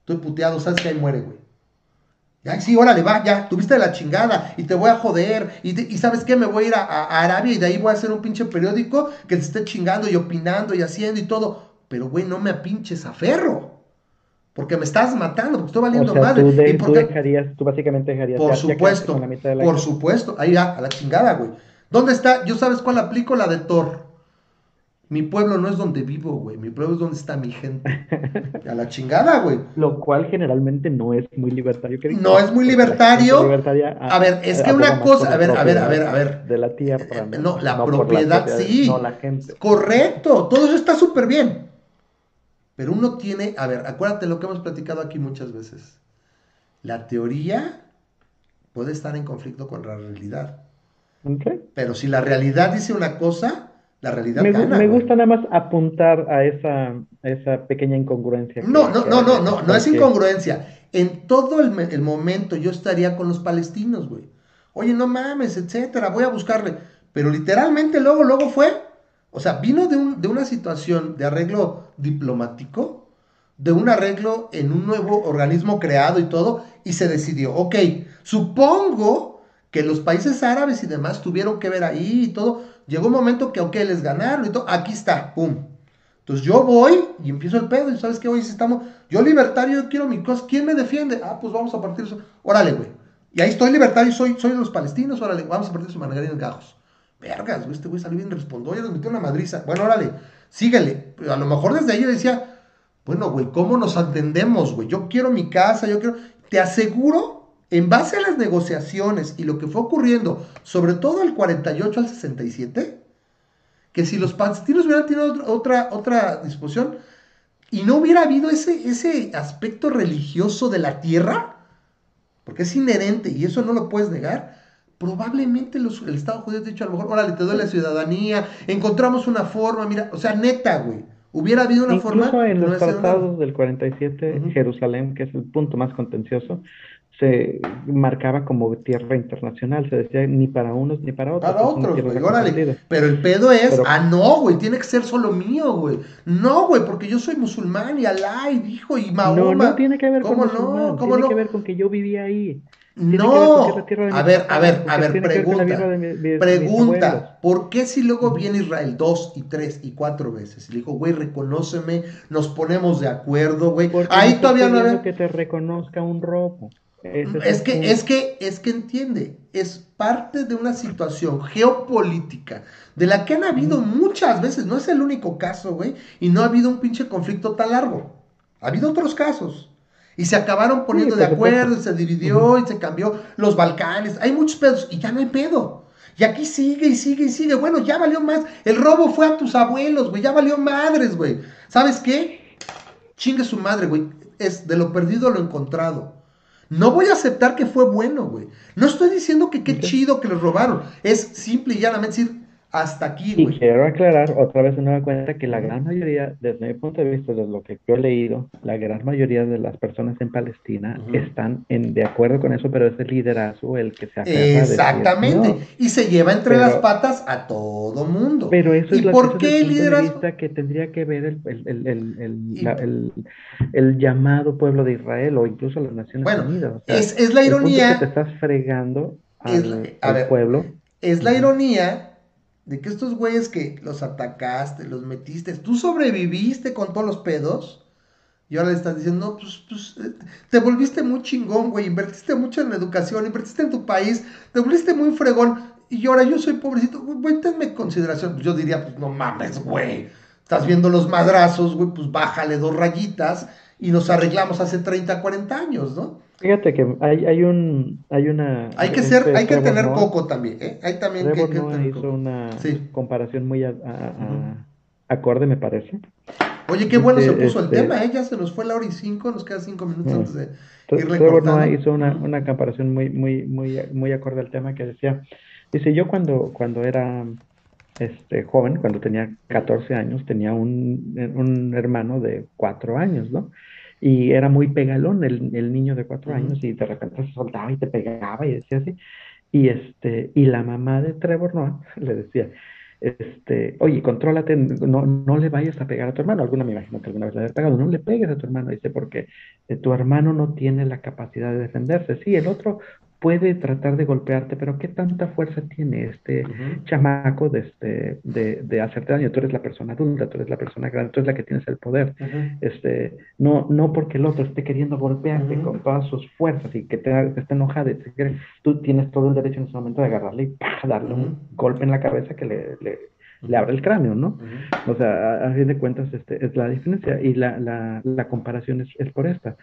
estoy puteado, sabes que ahí muere, güey. Ya, sí, órale, va, ya, tuviste la chingada y te voy a joder. Y, y sabes qué, me voy a ir a, a, Arabia y de ahí voy a hacer un pinche periódico que te esté chingando y opinando y haciendo y todo. Pero, güey, no me apinches a ferro. Porque me estás matando, porque estoy valiendo o Tú, tú, dejarías, tú básicamente dejarías. Por supuesto, por supuesto. Ahí ya, a la chingada, güey. ¿Dónde está? ¿Yo sabes cuál aplico? La de Thor. Mi pueblo no es donde vivo, güey. Mi pueblo es donde está mi gente. A la chingada, güey. Lo cual generalmente no es muy libertario. no es muy libertario. A, ver, es que una cosa. A ver, a ver, a ver, a ver. De la tierra. Eh, no, la propiedad, sí. No la gente. Correcto. Todo eso está súper bien. Pero uno tiene. A ver, acuérdate lo que hemos platicado aquí muchas veces. La teoría puede estar en conflicto con la realidad. Pero si la realidad dice una cosa la realidad me, me gusta nada más apuntar a esa, esa pequeña incongruencia. No, no, no, no, no, no es incongruencia. En todo el, el, momento yo estaría con los palestinos, güey. Oye, no mames, etcétera, voy a buscarle. Pero literalmente luego, luego fue. O sea, vino de, un, de una situación de arreglo diplomático, de un arreglo en un nuevo organismo creado y todo, y se decidió, ok, supongo que los países árabes y demás tuvieron que ver ahí y todo, Llegó un momento que, ok, les ganaron y todo, aquí está, pum. Entonces yo voy y empiezo el pedo y sabes qué, hoy estamos, yo libertario, yo quiero mi cosa, ¿quién me defiende? Ah, pues vamos a partir eso. Órale, güey. Y ahí estoy libertario, soy, soy de los palestinos, órale, vamos a partir su mangarín en gajos. Vergas, güey, este güey salió bien respondió, oye, nos metió una madriza. Bueno, órale, síguele. A lo mejor desde ahí yo decía, bueno, güey, ¿cómo nos entendemos, güey? Yo quiero mi casa, yo quiero... Te aseguro en base a las negociaciones y lo que fue ocurriendo, sobre todo el 48 al 67, que si los palestinos hubieran tenido otra, otra disposición y no hubiera habido ese, ese aspecto religioso de la tierra, porque es inherente y eso no lo puedes negar, probablemente el Estado judío te dicho a lo mejor, órale, te doy la ciudadanía, encontramos una forma, mira, o sea, neta, güey. Hubiera habido una Incluso forma. en los tratados del 47, Jerusalén, que es el punto más contencioso, se marcaba como tierra internacional, se decía ni para unos ni para otros. Para otros, güey, órale. Pero el pedo es, ah, no, güey, tiene que ser solo mío, güey. No, güey, porque yo soy musulmán y Alá y dijo y Mahoma. No, no tiene que ver con musulmán, ¿Cómo tiene que ver con que yo vivía ahí. no, a ver, a ver, a ver, pregunta, pregunta, ¿por qué si luego viene Israel dos y tres y cuatro veces y le dijo, güey, reconóceme, nos ponemos de acuerdo, güey, ahí todavía no que te reconozca un robo. Es, que, es que, es que entiende, es parte de una situación geopolítica de la que han habido muchas veces, no es el único caso, güey, y no ha habido un pinche conflicto tan largo. Ha habido otros casos. Y se acabaron poniendo de acuerdo, y se dividió, y se cambió los Balcanes. Hay muchos pedos, y ya no hay pedo. Y aquí sigue, y sigue, y sigue. Bueno, ya valió más. El robo fue a tus abuelos, güey. Ya valió madres, güey. ¿Sabes qué? Chingue su madre, güey. Es de lo perdido a lo encontrado. No voy a aceptar que fue bueno, güey. No estoy diciendo que qué chido que les robaron. Es simple y llanamente decir, hasta aquí, Y quiero aclarar otra vez de nueva cuenta que la gran mayoría, desde mi punto de vista, de lo que yo he leído, la gran mayoría de las personas en Palestina están en, de acuerdo con eso, pero es el liderazgo el que se aferra a decir, Exactamente. "No". Y se lleva entre Pero- las patas a todo mundo. Pero eso ¿Y es, la- por qué el liderazgo? que tendría que ver el, el- el- el- el- Y- la- el- el llamado pueblo de Israel o incluso las Naciones Bueno, Unidas. O sea, Es, es la es que ironía, te estás fregando Es al, la- a al ver, pueblo. es la ironía de que estos güeyes que los atacaste, los metiste, tú sobreviviste con todos los pedos. Y ahora le estás diciendo, no, pues, pues, eh, te volviste muy chingón, güey, invertiste mucho en la educación, invertiste en tu país, te volviste muy fregón, y ahora yo soy pobrecito, güey, tenme consideración. Yo diría, pues no mames, güey, estás viendo los madrazos, güey, pues bájale dos rayitas y nos arreglamos hace 30, 40 años, ¿no? Fíjate que hay, hay un, hay una... Hay que este ser, hay que tener Noah- coco también, ¿eh? Hay también que, que Noah tener hizo coco. una Sí. comparación muy a- a- a- Ujú. acorde, me parece. Oye, qué bueno se Este, puso el este- tema, ¿eh? Ya se nos fue la hora y cinco, nos quedan cinco minutos antes de irle Trevor. Noah hizo una, una comparación muy, muy, muy, muy acorde al tema que decía, dice, yo cuando, cuando era este, joven, cuando tenía 14 años, tenía un, un hermano de 4 años, ¿no? Y era muy pegalón el, el niño de 4 Ujú. años y de repente se soltaba y te pegaba y decía así. Y, este, y la mamá de Trevor Noah (laughs) le decía, este, oye, contrólate, no, no le vayas a pegar a tu hermano. Alguna me imagino que alguna vez le había pegado, no le pegues a tu hermano, dice, porque eh, tu hermano no tiene la capacidad de defenderse. Sí, el otro puede tratar de golpearte, pero ¿qué tanta fuerza tiene este chamaco de, este, de, de hacerte daño? Tú eres la persona adulta, tú eres la persona grande, tú eres la que tienes el poder. Este, no, no porque el otro esté queriendo golpearte con todas sus fuerzas y que te, esté enojado, tú tienes todo el derecho en ese momento de agarrarle y ¡pah! darle un golpe en la cabeza que le, le, le abre el cráneo, ¿no? O sea, a, a fin de cuentas este, es la diferencia y la, la, la comparación es, es por esta.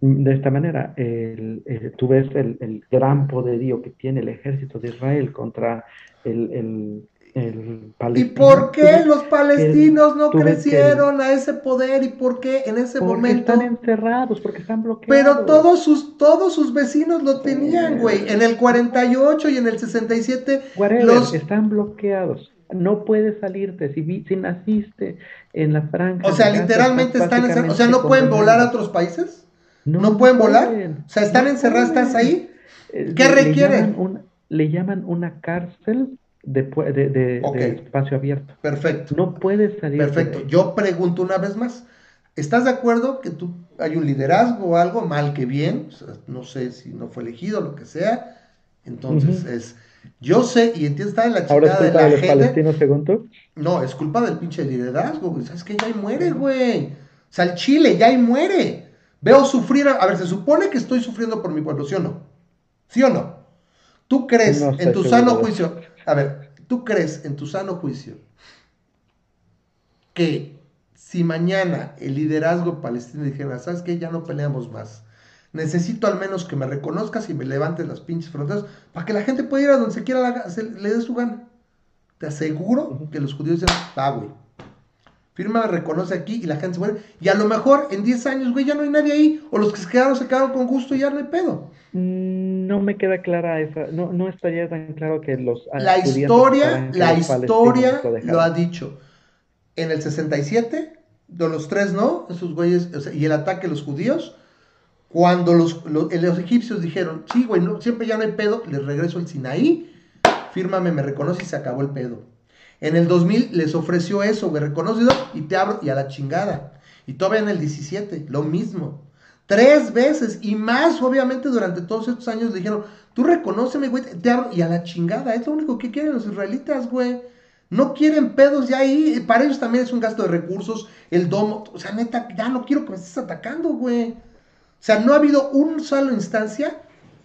De esta manera, el- el- tú ves el, el gran poderío que tiene el ejército de Israel contra el, el, el ¿Y palestino. por qué los palestinos no crecieron a ese poder? ¿Y por qué en ese Porque momento? están encerrados, porque están bloqueados. Pero todos sus, todos sus vecinos lo tenían, güey. En el 48 y en el 67, Whatever, los... están bloqueados. No puedes salirte. Si, vi- si naciste en la franja. O sea, literalmente están encerrados. O sea, ¿no pueden volar a otros países? ¿No pueden volar? O sea, ¿están No encerrados? ¿Estás ahí? Eh, ¿Qué le- le requieren? llaman una- le llaman una cárcel de, de, de- espacio abierto. Perfecto. No puedes salir. de Perfecto. Yo pregunto una vez más. ¿Estás de acuerdo que tú hay un liderazgo o algo, mal que bien? O sea, no sé si no fue elegido, lo que sea. Entonces es. Yo sé y entiendo está en la Ahora es chingada de culpa la de los gente. palestinos, según tú. No, es culpa del pinche liderazgo, güey. ¿Sabes qué? Ya ahí muere, güey. O sea, el Chile ya ahí muere. Veo sufrir. A, a ver, se supone que estoy sufriendo por mi pueblo, ¿sí o no? ¿Sí o no? ¿Tú crees No en tu seguro sano de juicio? A ver, ¿tú crees en tu sano juicio que si mañana el liderazgo palestino dijera, ¿sabes qué? Ya no peleamos más. Necesito al menos que me reconozcas y me levantes las pinches fronteras para que la gente pueda ir a donde se quiera la- se- le dé su gana. Te aseguro que los judíos dicen, ah, güey. Firma, reconoce aquí y la gente se muere. Y a lo mejor en 10 años, güey, ya no hay nadie ahí. O los que se quedaron se quedaron con gusto y ya no hay pedo. Mm, No me queda clara esa. No, no estaría tan claro que los. La historia, la historia lo ha dicho. En el 67, de los tres no, esos güeyes, o sea, y el ataque a los judíos, cuando los, los, los egipcios dijeron, sí, güey, no, siempre ya no hay pedo, les regreso el Sinaí, fírmame, me reconoce y se acabó el pedo. En el 2000 les ofreció eso, güey, reconocido y te abro y a la chingada. Y todavía en el 17, lo mismo. Tres veces y más, obviamente, durante todos estos años dijeron, tú reconóceme, güey, te abro y a la chingada. Es lo único que quieren los israelitas, güey. No quieren pedos ya ahí. Para ellos también es un gasto de recursos, el domo. O sea, neta, ya no quiero que me estés atacando, güey. O sea, no ha habido una sola instancia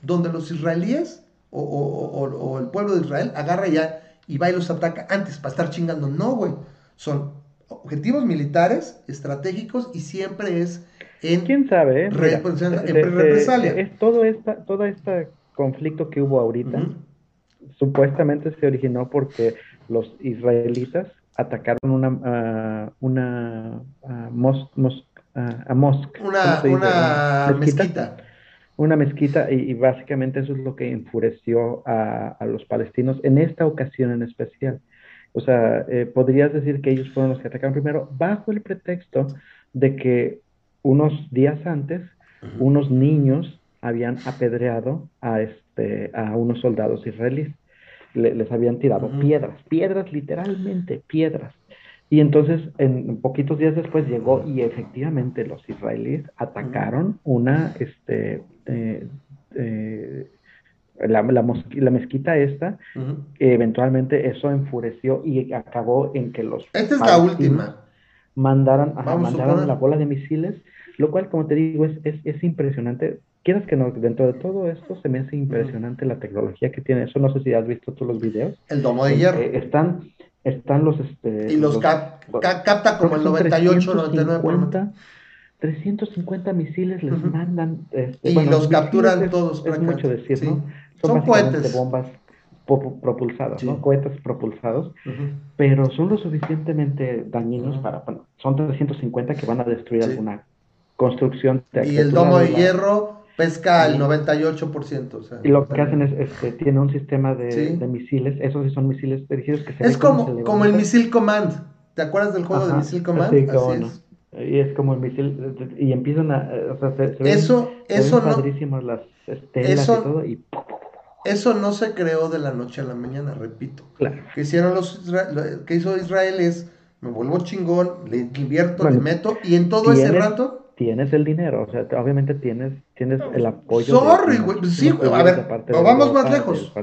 donde los israelíes o, o- o- o el pueblo de Israel agarra ya y va y los ataca antes para estar chingando. No, güey. Son objetivos militares, estratégicos y siempre es en... ¿Quién sabe? eh? Re- Mira, pues, en- se- represalia. es todo esta, todo este conflicto que hubo ahorita, supuestamente se originó porque los israelitas atacaron una, ah, una ah, mos- mos- ah, a mosque, Una, una mezquita. una mezquita y, y básicamente eso es lo que enfureció a, a los palestinos en esta ocasión en especial. O sea, eh, podrías decir que ellos fueron los que atacaron primero bajo el pretexto de que unos días antes unos niños habían apedreado a, este, a unos soldados israelíes. les habían tirado piedras, piedras literalmente, piedras. Y entonces, en poquitos días después llegó y efectivamente los israelíes atacaron una, este, eh, eh, la, la, mezquita esta, eventualmente eso enfureció y acabó en que los... Esta es la última. Mandaron, mandaron la bola de misiles, lo cual, como te digo, es, es, es impresionante. Quieras que no, dentro de todo esto se me hace impresionante la tecnología que tiene. Eso no sé si has visto tú los videos. El domo de hierro. Eh, están, están los... Este, y los, capta como el 98, 99. 350 misiles les mandan. Este, y los capturan todos. Es mucho decir, ¿no? Son, cohetes. bombas propulsadas, ¿no? Cohetes propulsados, pero son lo suficientemente dañinos para, bueno, son 350 que van a destruir alguna construcción. y el domo de hierro pesca el 98%. O sea, y lo que hacen es, este, tiene un sistema de, misiles, esos sí son misiles dirigidos que se Es como, como el Missile Command. ¿Te acuerdas del juego de Missile Command? Sí, Así es. Y es como el misil, y empiezan a, o sea, se, eso, eso no, las estelas eso, y todo, y eso no se creó de la noche a la mañana, repito. Claro. Que hicieron los, que hizo Israel es, me vuelvo chingón, le invierto, le meto, y en todo ese rato tienes el dinero, o sea, obviamente tienes, tienes el apoyo. Sorry, güey, sí, güey, a ver, vamos más lejos.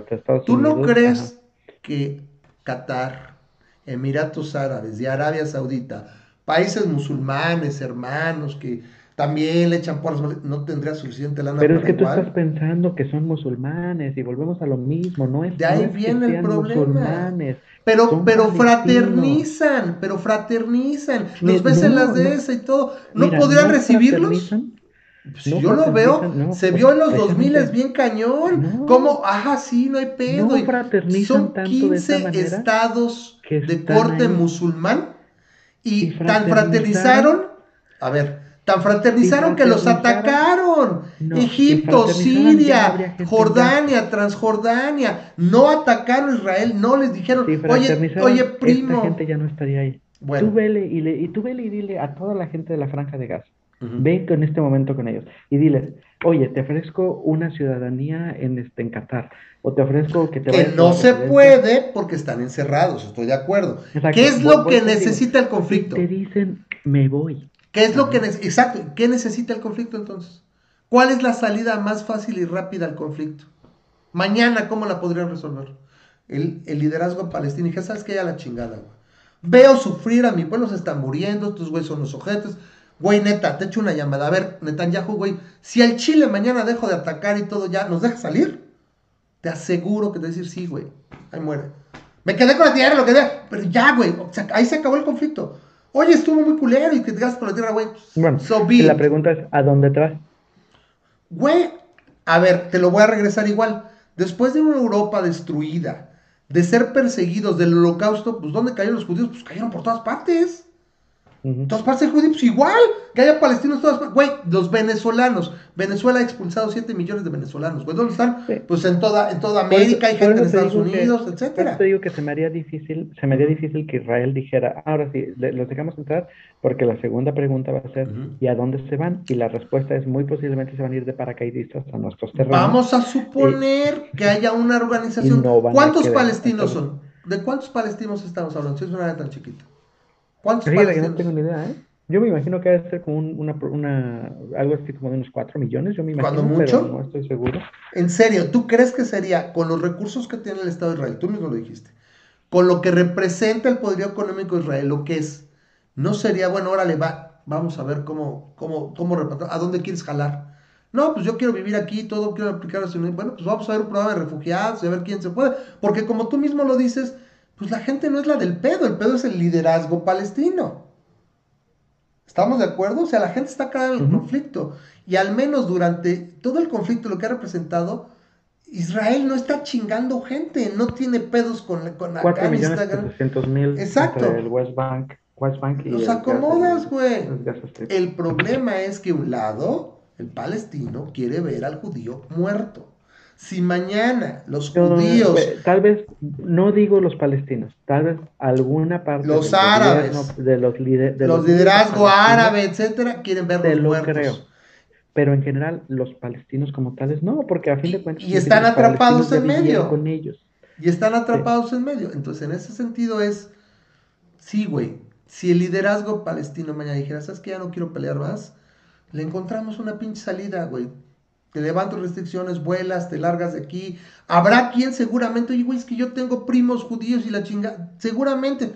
¿Tú no crees que Qatar, Emiratos Árabes y Arabia Saudita países musulmanes, hermanos, que también le echan por no tendría suficiente lana Pero es que tú estás pensando que son musulmanes y volvemos a lo mismo, no es De ahí viene el problema. Pero, pero fraternizan, pero fraternizan. Los ves en las de esa y todo. ¿No podrían recibirlos? Pues si yo lo veo, se vio en los 2000 es bien cañón. ¿Cómo? Ajá, sí, no hay pedo. Son 15 estados de corte musulmán y, tan fraternizaron, a ver, tan fraternizaron que los atacaron. Egipto, Siria, Jordania, Transjordania, no atacaron a Israel, no les dijeron, oye, oye, primo. Esta gente ya no estaría ahí. Tú vele y, le, y tú vele y dile a toda la gente de la franja de gas, ven en este momento con ellos y diles, oye, te ofrezco una ciudadanía en, este, en Qatar, o te ofrezco que te Que no se puede porque están encerrados, estoy de acuerdo. ¿Qué es lo que necesita el conflicto? Te dicen, me voy. ¿Qué es lo que exacto? ¿Qué necesita el conflicto entonces? ¿Cuál es la salida más fácil y rápida al conflicto? Mañana, ¿cómo la podrían resolver? El, liderazgo palestino. Y ya sabes que ya la chingada, güey. Veo sufrir a mi pueblo, se están muriendo, tus güeyes son los ojetes. Güey, neta, te echo una llamada. A ver, Netanyahu, güey, si al Chile mañana dejo de atacar y todo ya, ¿nos deja salir? Te aseguro que te decir sí, güey. Ahí muere. Me quedé con la tierra, lo que sea. Pero ya, güey. ahí se acabó el conflicto. Oye, estuvo muy culero y te quedas con la tierra, güey. Bueno, la pregunta es, ¿a dónde te vas? Güey, a ver, te lo voy a regresar igual. Después de una Europa destruida, de ser perseguidos del holocausto, pues ¿dónde cayeron los judíos? Pues cayeron por todas partes. Todas partes judíos, pues igual, que haya palestinos todas partes. Güey, los venezolanos. Venezuela ha expulsado 7 millones de venezolanos. Güey, ¿dónde están? Pues en toda, en toda América, hay gente en Estados Unidos, etc. etcétera. te digo que se me haría difícil, se me haría difícil que Israel dijera, ahora sí, los dejamos entrar, porque la segunda pregunta va a ser, ¿y a dónde se van? Y la respuesta es muy posiblemente se van a ir de paracaidistas a nuestros terrenos. Vamos a suponer que haya una organización. ¿Cuántos palestinos son? ¿De cuántos palestinos estamos hablando? Si es una área tan chiquita. ¿Cuántos palestinos? no tengo ni idea, ¿eh? Yo me imagino que debe ser como una, una, algo así como de unos 4 millones, yo me imagino, ¿Cuando mucho? Pero no estoy seguro. En serio, ¿tú crees que sería, con los recursos que tiene el Estado de Israel, tú mismo lo dijiste, con lo que representa el poderío económico de Israel, lo que es, no sería, bueno, órale, va, vamos a ver cómo, cómo, cómo, a dónde quieres jalar? No, pues yo quiero vivir aquí, todo quiero aplicar Bueno, pues vamos a ver un programa de refugiados y a ver quién se puede. Porque como tú mismo lo dices, pues la gente no es la del pedo, el pedo es el liderazgo palestino. ¿Estamos de acuerdo? O sea, la gente está acá en el conflicto. Y al menos durante todo el conflicto, lo que ha representado, Israel no está chingando gente, no tiene pedos con, con 4 millones mil Exacto. el West Bank, West Bank y Los acomodas, güey. El problema es que un lado, el palestino, quiere ver al judío muerto. Si mañana los judíos... Tal vez, no digo los palestinos, tal vez alguna parte los árabes, de los, líderes de los, liderazgo árabe, etcétera, quieren ver los muertos. Creo. Pero en general, los palestinos como tales no, porque a fin de cuentas... Y, están atrapados en medio. Con ellos. Y están atrapados en medio. Entonces, en ese sentido es, sí, güey, si el liderazgo palestino mañana dijera, ¿sabes que Ya no quiero pelear más, le encontramos una pinche salida, güey te levanto restricciones, vuelas, te largas de aquí. Habrá quien seguramente, oye, güey, es que yo tengo primos judíos y la chinga. Seguramente,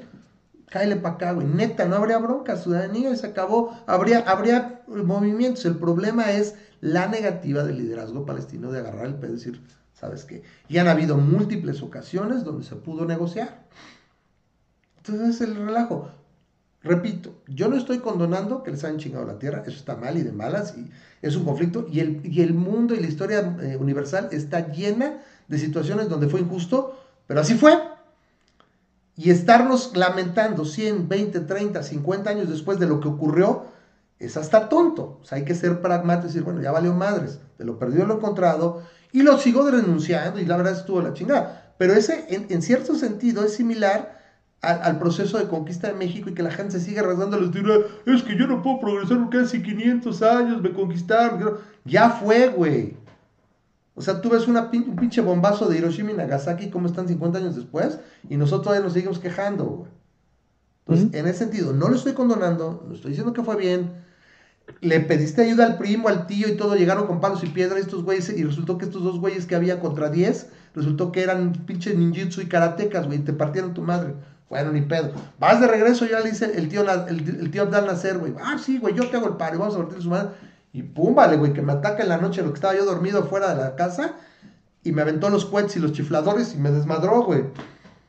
cáele para acá, güey. Neta, no habría bronca, ciudadanía se acabó. Habría, habría movimientos. El problema es la negativa del liderazgo palestino de agarrar el pedo y decir, ¿sabes qué? Y han habido múltiples ocasiones donde se pudo negociar. Entonces es el relajo. Repito, yo no estoy condonando que les hayan chingado la tierra, eso está mal y de malas, y es un conflicto, y el, y el mundo y la historia eh, universal está llena de situaciones donde fue injusto, pero así fue. Y estarnos lamentando 100, 20, 30, 50 años después de lo que ocurrió, es hasta tonto. O sea, hay que ser pragmático y decir, bueno, ya valió madres, de lo perdido lo encontrado, y lo sigo denunciando, y la verdad estuvo la chingada. Pero ese, en cierto sentido, es similar al, proceso de conquista de México y que la gente se sigue rasgando los tiros. Es que yo no puedo progresar porque hace 500 años me conquistaron. Ya fue, güey. O sea, tú ves una un pinche bombazo de Hiroshima y Nagasaki, como están 50 años después, y nosotros todavía nos seguimos quejando, güey. Entonces, en ese sentido, no lo estoy condonando, no estoy diciendo que fue bien. Le pediste ayuda al primo, al tío y todo, llegaron con palos y piedras estos güeyes, y resultó que estos dos güeyes que había contra 10, resultó que eran pinches ninjutsu y karatecas, güey, y te partieron tu madre. Bueno, ni pedo. Vas de regreso, ya le dice el tío, el, tío Abdal Nacer, güey. Ah, sí, güey, yo te hago el paro, vamos a partir su madre. Y pum, vale, güey, que me ataca en la noche, lo que estaba yo dormido fuera de la casa. Y me aventó los cohetes y los chifladores y me desmadró, güey.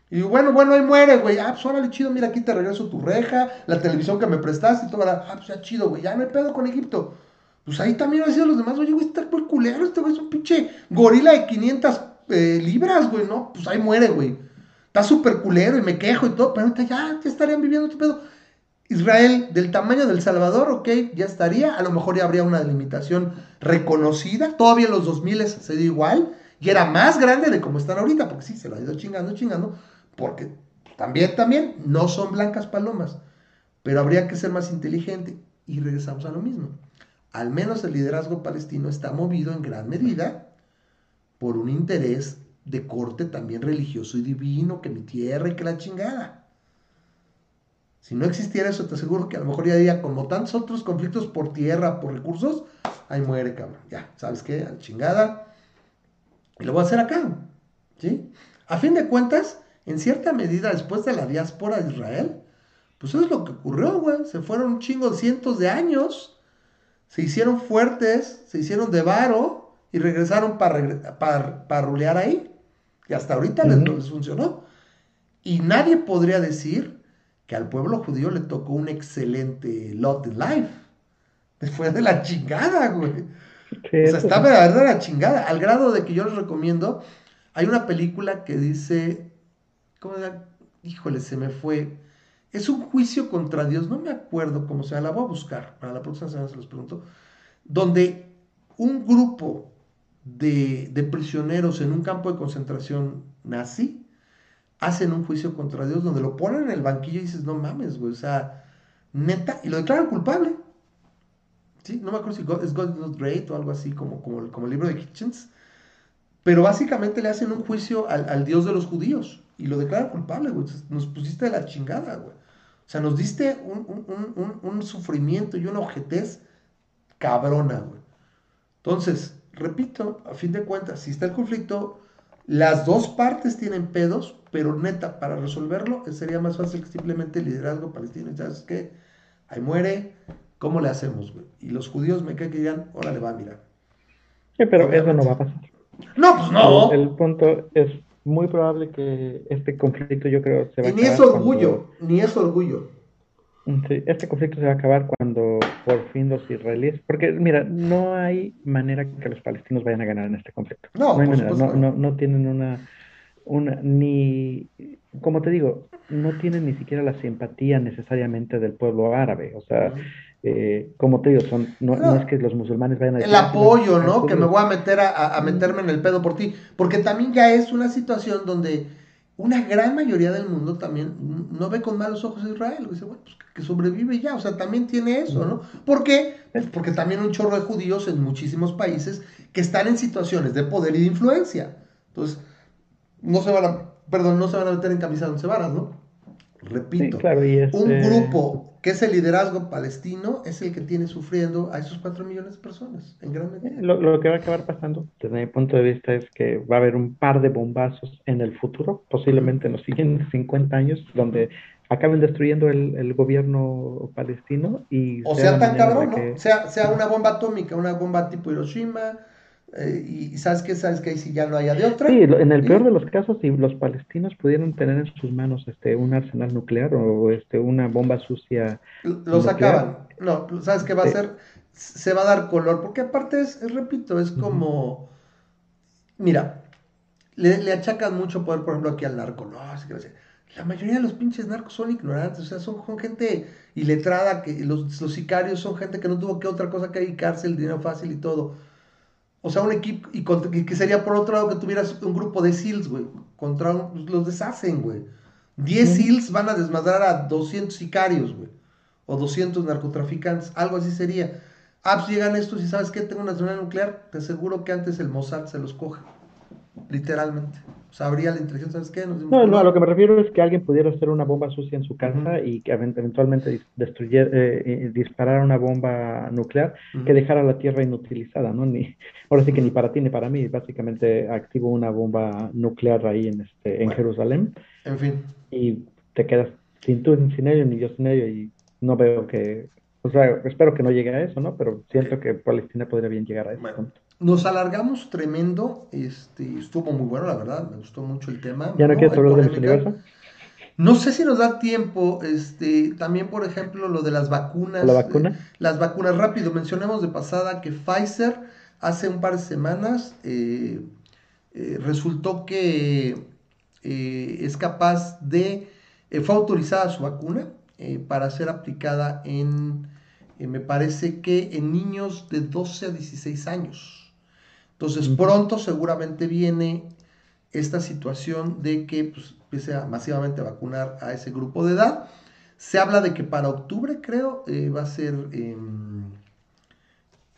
Y bueno, bueno, ahí muere, güey. Ah, pues órale, chido, mira, aquí te regreso tu reja, la televisión que me prestaste y todo. Ah, pues ya chido, güey, ya me pedo con Egipto. Pues ahí también han sido los demás, oye, güey, está muy culero, este güey es un pinche gorila de 500 eh, libras, güey, ¿no? Pues ahí muere, güey está súper culero y me quejo y todo, pero ahorita ya, ya estarían viviendo tu pedo. Israel, del tamaño del Salvador, ok, ya estaría, a lo mejor ya habría una delimitación reconocida, todavía en los 2000 se dio igual, y era más grande de como están ahorita, porque sí, se lo ha ido chingando, chingando, porque también, también, no son blancas palomas, pero habría que ser más inteligente, y regresamos a lo mismo. Al menos el liderazgo palestino está movido en gran medida por un interés de corte también religioso y divino, que mi tierra y que la chingada. Si no existiera eso, te aseguro que a lo mejor ya había como tantos otros conflictos por tierra, por recursos, ahí muere, cabrón. Ya, ¿sabes qué? A la chingada. Y lo voy a hacer acá. ¿Sí? A fin de cuentas, en cierta medida, después de la diáspora de Israel, pues eso es lo que ocurrió, güey. Se fueron un chingo cientos de años. Se hicieron fuertes, se hicieron de varo y regresaron para, para, para rulear ahí. Y hasta ahorita les, funcionó. Y nadie podría decir que al pueblo judío le tocó un excelente lot in life. Después de la chingada, güey. o sea, está verdad de la chingada. Al grado de que yo les recomiendo. Hay una película que dice. ¿Cómo era? Híjole, se me fue. Es un juicio contra Dios. No me acuerdo cómo se llama. La voy a buscar. Para la próxima semana se los pregunto. Donde un grupo de, prisioneros en un campo de concentración nazi, hacen un juicio contra Dios donde lo ponen en el banquillo y dices, no mames, güey, o sea, neta, y lo declaran culpable. ¿Sí? No me acuerdo si es God Not Great o algo así como, como, como, el libro de Kitchens. Pero básicamente le hacen un juicio al, Dios de los judíos y lo declaran culpable, güey. Nos pusiste de la chingada, güey. O sea, nos diste un, un, un sufrimiento y una ojetez cabrona, güey. Entonces, repito, a fin de cuentas, si está el conflicto, las dos partes tienen pedos, pero neta, para resolverlo sería más fácil que simplemente el liderazgo palestino. ¿Sabes qué? Ahí muere, ¿cómo le hacemos, güey? Y los judíos me caen que digan, órale, va, mira. Sí, pero eso no va a pasar. No, pues no. El, punto es muy probable que este conflicto, yo creo, se va a Y ni es orgullo, ni es orgullo. Sí, este conflicto se va a acabar cuando por fin los israelíes, porque mira, no hay manera que los palestinos vayan a ganar en este conflicto. No, no hay manera, no, no, no, tienen una, una, ni, como te digo, no tienen ni siquiera la simpatía necesariamente del pueblo árabe. O sea, eh, como te digo, son, no, no, es que los musulmanes vayan a decir, El apoyo, ¿no? Que me voy a meter a, a, meterme en el pedo por ti. Porque también ya es una situación donde una gran mayoría del mundo también no ve con malos ojos a Israel. Dice, bueno, pues que sobrevive ya. O sea, también tiene eso, ¿no? ¿Por qué? Pues porque también un chorro de judíos en muchísimos países que están en situaciones de poder y de influencia. Entonces, no se van a, perdón, no se van a meter en camisa de once varas, ¿no? Repito, un este grupo que es el liderazgo palestino es el que tiene sufriendo a esos cuatro millones de personas, en gran medida. Lo, lo, que va a acabar pasando, desde mi punto de vista, es que va a haber un par de bombazos en el futuro, posiblemente en los siguientes 50 años, donde acaben destruyendo el, el gobierno palestino y... O sea, tan cabrón, ¿no? Sea, sea una bomba atómica, una bomba tipo Hiroshima, eh, y sabes que sabes que ahí si ya no haya de otra. Sí, en el peor de los casos, si los palestinos pudieran tener en sus manos este un arsenal nuclear o este una bomba sucia. Los acaban. No, sabes qué va a ser, se va a dar color, porque aparte es, repito, es como, mira, le, le, achacan mucho poder, por ejemplo, aquí al narco, no, así que la mayoría de los pinches narcos son ignorantes, o sea, son, gente iletrada, que los, los sicarios son gente que no tuvo que otra cosa que dedicarse, el dinero fácil y todo o sea, un equipo, y, que sería por otro lado que tuvieras un grupo de SEALs, güey, contra pues, los deshacen, güey. 10 SEALs van a desmadrar a 200 sicarios, güey, o 200 narcotraficantes, algo así sería. Ah, pues llegan estos y sabes que tengo una zona nuclear, te aseguro que antes el Mossad se los coge, literalmente. Habría la inteligencia, ¿sabes qué? no, no, a lo que me refiero es que alguien pudiera hacer una bomba sucia en su casa y que eventualmente destruyera, eh, disparara una bomba nuclear que dejara la Tierra inutilizada, ¿no? Ni, ahora sí que ni para ti ni para mí, básicamente activo una bomba nuclear ahí en, este, en Jerusalén. En fin. Y te quedas sin tú, sin ello, ni yo sin ello, y no veo que, o sea, espero que no llegue a eso, ¿no? Pero siento que Palestina podría bien llegar a ese punto. Nos alargamos tremendo, este, estuvo muy bueno, la verdad, me gustó mucho el tema. ¿Ya no, quieres hablar del universo? No sé si nos da tiempo, este, también por ejemplo lo de las vacunas. ¿La vacuna? Eh, las vacunas, rápido, mencionemos de pasada que Pfizer hace un par de semanas eh, eh, resultó que es capaz de, fue autorizada su vacuna para ser aplicada en, me parece que en niños de 12 a 16 años. Entonces, pronto seguramente viene esta situación de que pues, empiece a masivamente vacunar a ese grupo de edad. Se habla de que para octubre, creo, eh, va a ser. Em,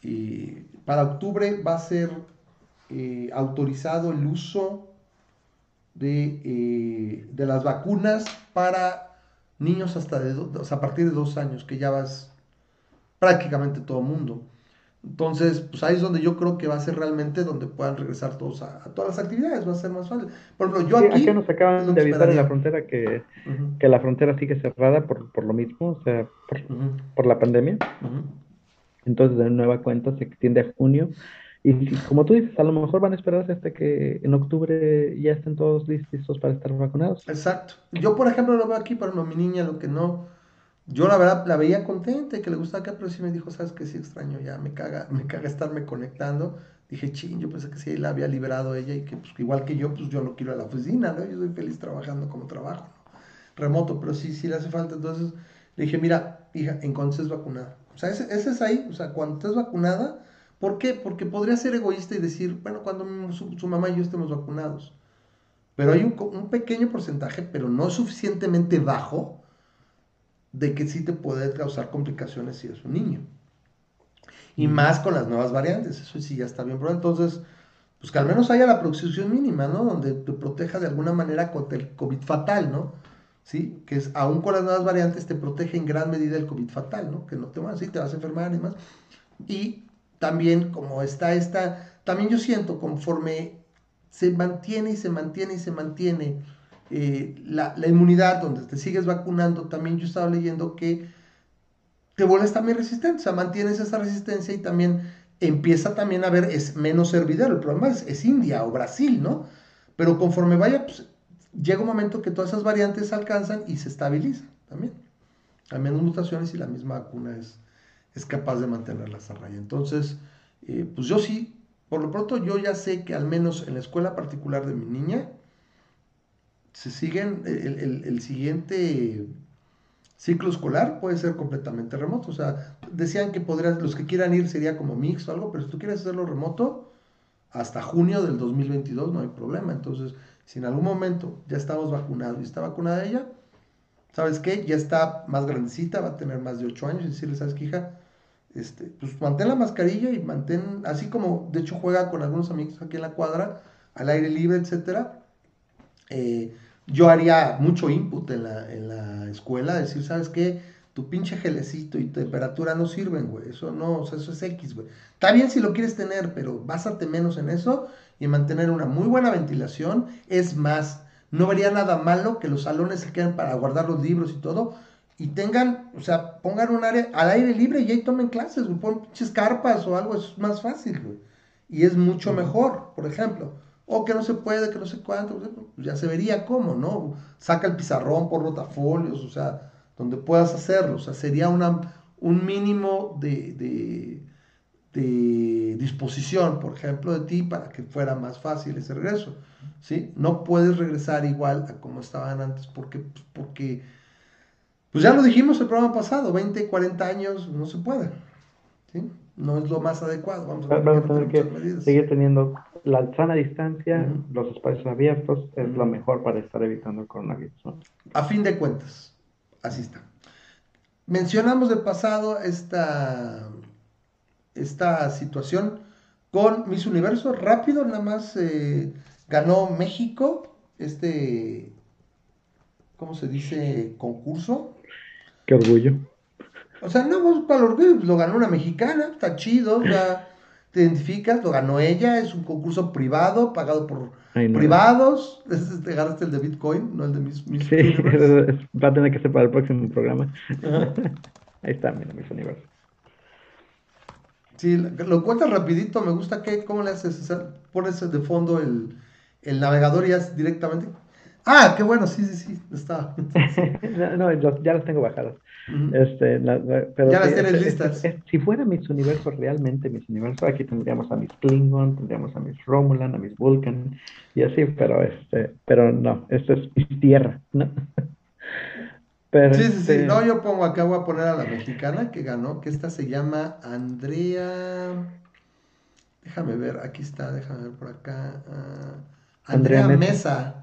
eh, para octubre va a ser eh, autorizado el uso de, de, las vacunas para niños hasta de a partir de dos años, que ya vas prácticamente todo el mundo. Entonces, pues ahí es donde yo creo que va a ser realmente donde puedan regresar todos a, todas las actividades, va a ser más fácil. Por ejemplo, yo aquí... nos acaban de avisar en la frontera que, que, la frontera sigue cerrada por, por lo mismo, o sea, por, por la pandemia. Entonces, de nueva cuenta, se extiende a junio. Y como tú dices, a lo mejor van a esperar hasta que en octubre ya estén todos listos para estar vacunados. Exacto. Yo, por ejemplo, lo veo aquí, pero no, mi niña lo que no yo la verdad la veía contenta y que le gustaba acá, pero sí me dijo, sabes que sí extraño, ya me caga, me caga estarme conectando. Dije, ching, yo pensé que sí la había liberado ella y que pues, igual que yo, pues yo no quiero a la oficina, ¿no? Yo soy feliz trabajando como trabajo, remoto, pero sí, sí le hace falta. Entonces le dije, mira, hija, en cuanto estés vacunada. O sea, ese, es ahí, o sea, cuando estés vacunada, ¿por qué? Porque podría ser egoísta y decir, bueno, cuando su, mamá y yo estemos vacunados. Pero hay un, un pequeño porcentaje, pero no suficientemente bajo, de que sí te puede causar complicaciones si es un niño. Y más con las nuevas variantes, eso sí ya está bien pero Entonces, pues que al menos haya la protección mínima, ¿no? Donde te proteja de alguna manera contra el COVID fatal, ¿no? ¿Sí? Que es, aún con las nuevas variantes, te protege en gran medida el COVID fatal, ¿no? Que no te vas, sí, te vas a enfermar y más. Y también, como está esta, también yo siento, conforme se mantiene y se mantiene y se mantiene eh, la, inmunidad, donde te sigues vacunando, también yo estaba leyendo que te vuelves también resistente, o sea, mantienes esa resistencia y también empieza también a haber, es menos servidero, el problema es, India o Brasil, ¿no? Pero conforme vaya, pues, llega un momento que todas esas variantes alcanzan y se estabilizan también. Hay menos mutaciones y la misma vacuna es, es capaz de mantenerlas a raya. Entonces, eh, pues yo sí, por lo pronto yo ya sé que al menos en la escuela particular de mi niña, se siguen, el, el, siguiente ciclo escolar puede ser completamente remoto. O sea, decían que podrías, los que quieran ir sería como mixto o algo, pero si tú quieres hacerlo remoto, hasta junio del 2022 no hay problema. Entonces, si en algún momento ya estamos vacunados y está vacunada ella, ¿sabes qué? Ya está más grandecita, va a tener más de 8 años y decirle, ¿sabes qué, hija? Este, pues mantén la mascarilla y mantén, así como de hecho juega con algunos amigos aquí en la cuadra, al aire libre, etcétera. Eh, yo haría mucho input en la, en la escuela, decir, ¿sabes qué? Tu pinche gelecito y temperatura no sirven, güey. Eso no, o sea, eso es X, güey. Está bien si lo quieres tener, pero básate menos en eso y mantener una muy buena ventilación. Es más, no vería nada malo que los salones se queden para guardar los libros y todo. Y tengan, o sea, pongan un área al aire libre y ahí tomen clases, güey. Pon pinches carpas o algo, es más fácil, güey. Y es mucho mejor, por ejemplo o que no se puede, que no sé cuánto, ya se vería cómo, ¿no? Saca el pizarrón por rotafolios, o sea, donde puedas hacerlo, o sea, sería un mínimo de, de, disposición, por ejemplo, de ti para que fuera más fácil ese regreso, ¿sí? No puedes regresar igual a como estaban antes, porque, porque pues ya lo dijimos el programa pasado, 20, 40 años no se puede, ¿sí? No es lo más adecuado, vamos a, tener que seguir teniendo la sana distancia, los espacios abiertos, es lo mejor para estar evitando el coronavirus. A fin de cuentas, así está. Mencionamos de pasado esta, esta situación con Miss Universo. Rápido, nada más eh, ganó México este, ¿cómo se dice? Concurso. Qué orgullo. O sea, no, pues, para el orgullo, lo ganó una mexicana, está chido, ya te identificas, lo ganó ella, es un concurso privado, pagado por privados. (laughs) Te ganaste el de Bitcoin, no el de mis, mis Sí, (laughs) va a tener que ser para el próximo programa. (laughs) Ahí está, mira, mis universos. Sí, lo cuentas rapidito, me gusta que, ¿cómo le haces? pones de fondo el, el navegador y ya directamente Ah, qué bueno, sí, sí, sí, está. (laughs) no, ya las tengo bajadas. este, pero ya las tienes listas. si fuera Miss Universo realmente Miss Universo, aquí tendríamos a Miss Klingon, tendríamos a Miss Romulan, a Miss Vulcan y así, pero este, pero no, esto es Tierra, ¿no? (laughs) Pero sí, sí, sí, este no, yo pongo acá, voy a poner a la mexicana que ganó, que esta se llama Andrea, déjame ver, aquí está, déjame ver por acá, ah, Andrea, Mesa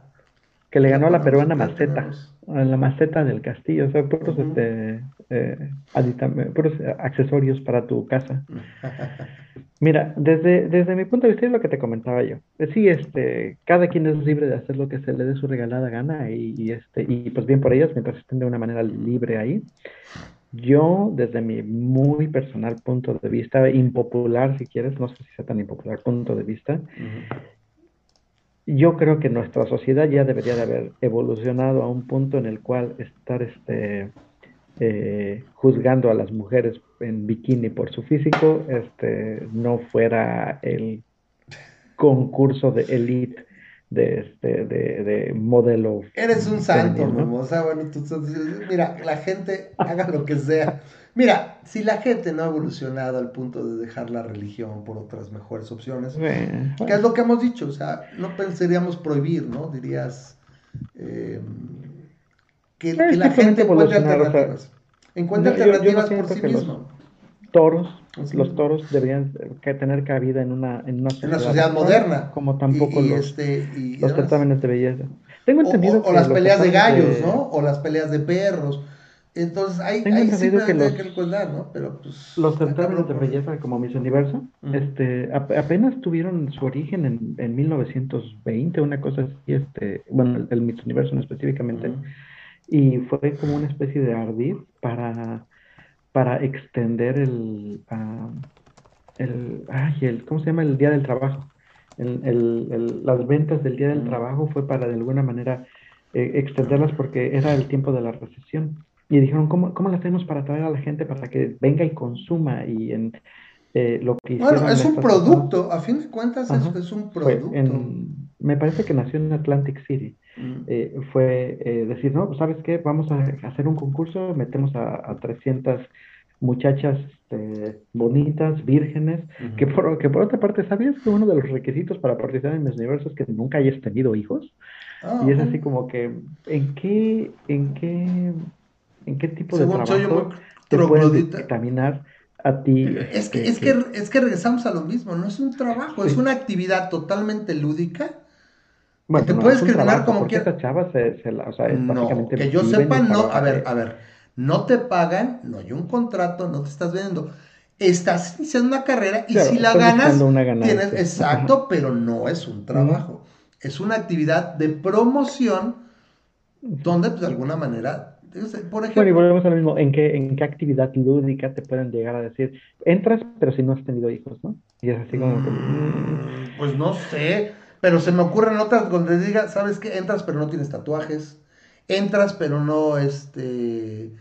que le ganó a la peruana Maceta, a la Maceta del Castillo, o sea, puros, este, eh, puros accesorios para tu casa. (laughs) Mira, desde, desde mi punto de vista es lo que te comentaba yo. Eh, sí, este, cada quien es libre de hacer lo que se le dé su regalada gana y, este, y pues bien por ellos mientras estén de una manera libre ahí. Yo, desde mi muy personal punto de vista, impopular si quieres, no sé si sea tan impopular punto de vista, yo creo que nuestra sociedad ya debería de haber evolucionado a un punto en el cual estar este, eh, juzgando a las mujeres en bikini por su físico este, no fuera el concurso de elite de, este, de, de modelo. Eres un santo, ¿no? O sea, bueno, tú, mira, la gente haga lo que sea. Mira, si la gente no ha evolucionado al punto de dejar la religión por otras mejores opciones, ¿qué es lo que hemos dicho? O sea, no pensaríamos prohibir, ¿no? Dirías eh, que, la gente encuentre alternativas. encuentre alternativas por sí mismo. Toros, los toros deberían tener cabida en una, en una sociedad, moderna. Como tampoco los, este, los certámenes de belleza. Tengo entendido o, o las peleas de gallos, ¿no? O las peleas de perros entonces, hay, hay sí que, los, que recordar, ¿no? Pero pues. Los certámenes de belleza como Miss Universo, este, apenas tuvieron su origen en, en 1920, una cosa así, este, bueno, el, Miss Universo específicamente, y fue como una especie de ardid para, para extender el, el, ay, el, ¿cómo se llama? El Día del Trabajo. El, el, las ventas del Día del Trabajo fue para de alguna manera eh, extenderlas porque era el tiempo de la recesión. Y dijeron, ¿cómo, ¿cómo lo hacemos para atraer a la gente para que venga y consuma? Y en, eh, lo que Bueno, es un producto, a fin de cuentas es, un producto. Me parece que nació en Atlantic City. Mm. Eh, fue eh, decir, no, ¿sabes qué? Vamos a hacer un concurso, metemos a, a 300 muchachas este, bonitas, vírgenes, que, por, que por otra parte, ¿sabías que uno de los requisitos para participar en mis universos es que nunca hayas tenido hijos? Ah, y es así como que, ¿en qué, en qué, en qué tipo de trabajo te puedes examinar a ti? Es que, es que, es que regresamos a lo mismo, no es un trabajo, es una actividad totalmente lúdica. Bueno, te puedes escribir como quieras. Esta chava se, se o sea, es no, que yo sepa, no, a ver, a ver, no te pagan, no hay un contrato, no te estás vendiendo. Estás iniciando una carrera y si la ganas, tienes, exacto, pero no es un trabajo. Es una actividad de promoción donde pues, de alguna manera por ejemplo, bueno, y volvemos a lo mismo, ¿en qué, ¿en qué actividad lúdica te pueden llegar a decir, entras, pero si no has tenido hijos, ¿no? Y es así como mm, Pues no sé, pero se me ocurren otras donde diga, ¿sabes qué? Entras, pero no tienes tatuajes, entras, pero no, este,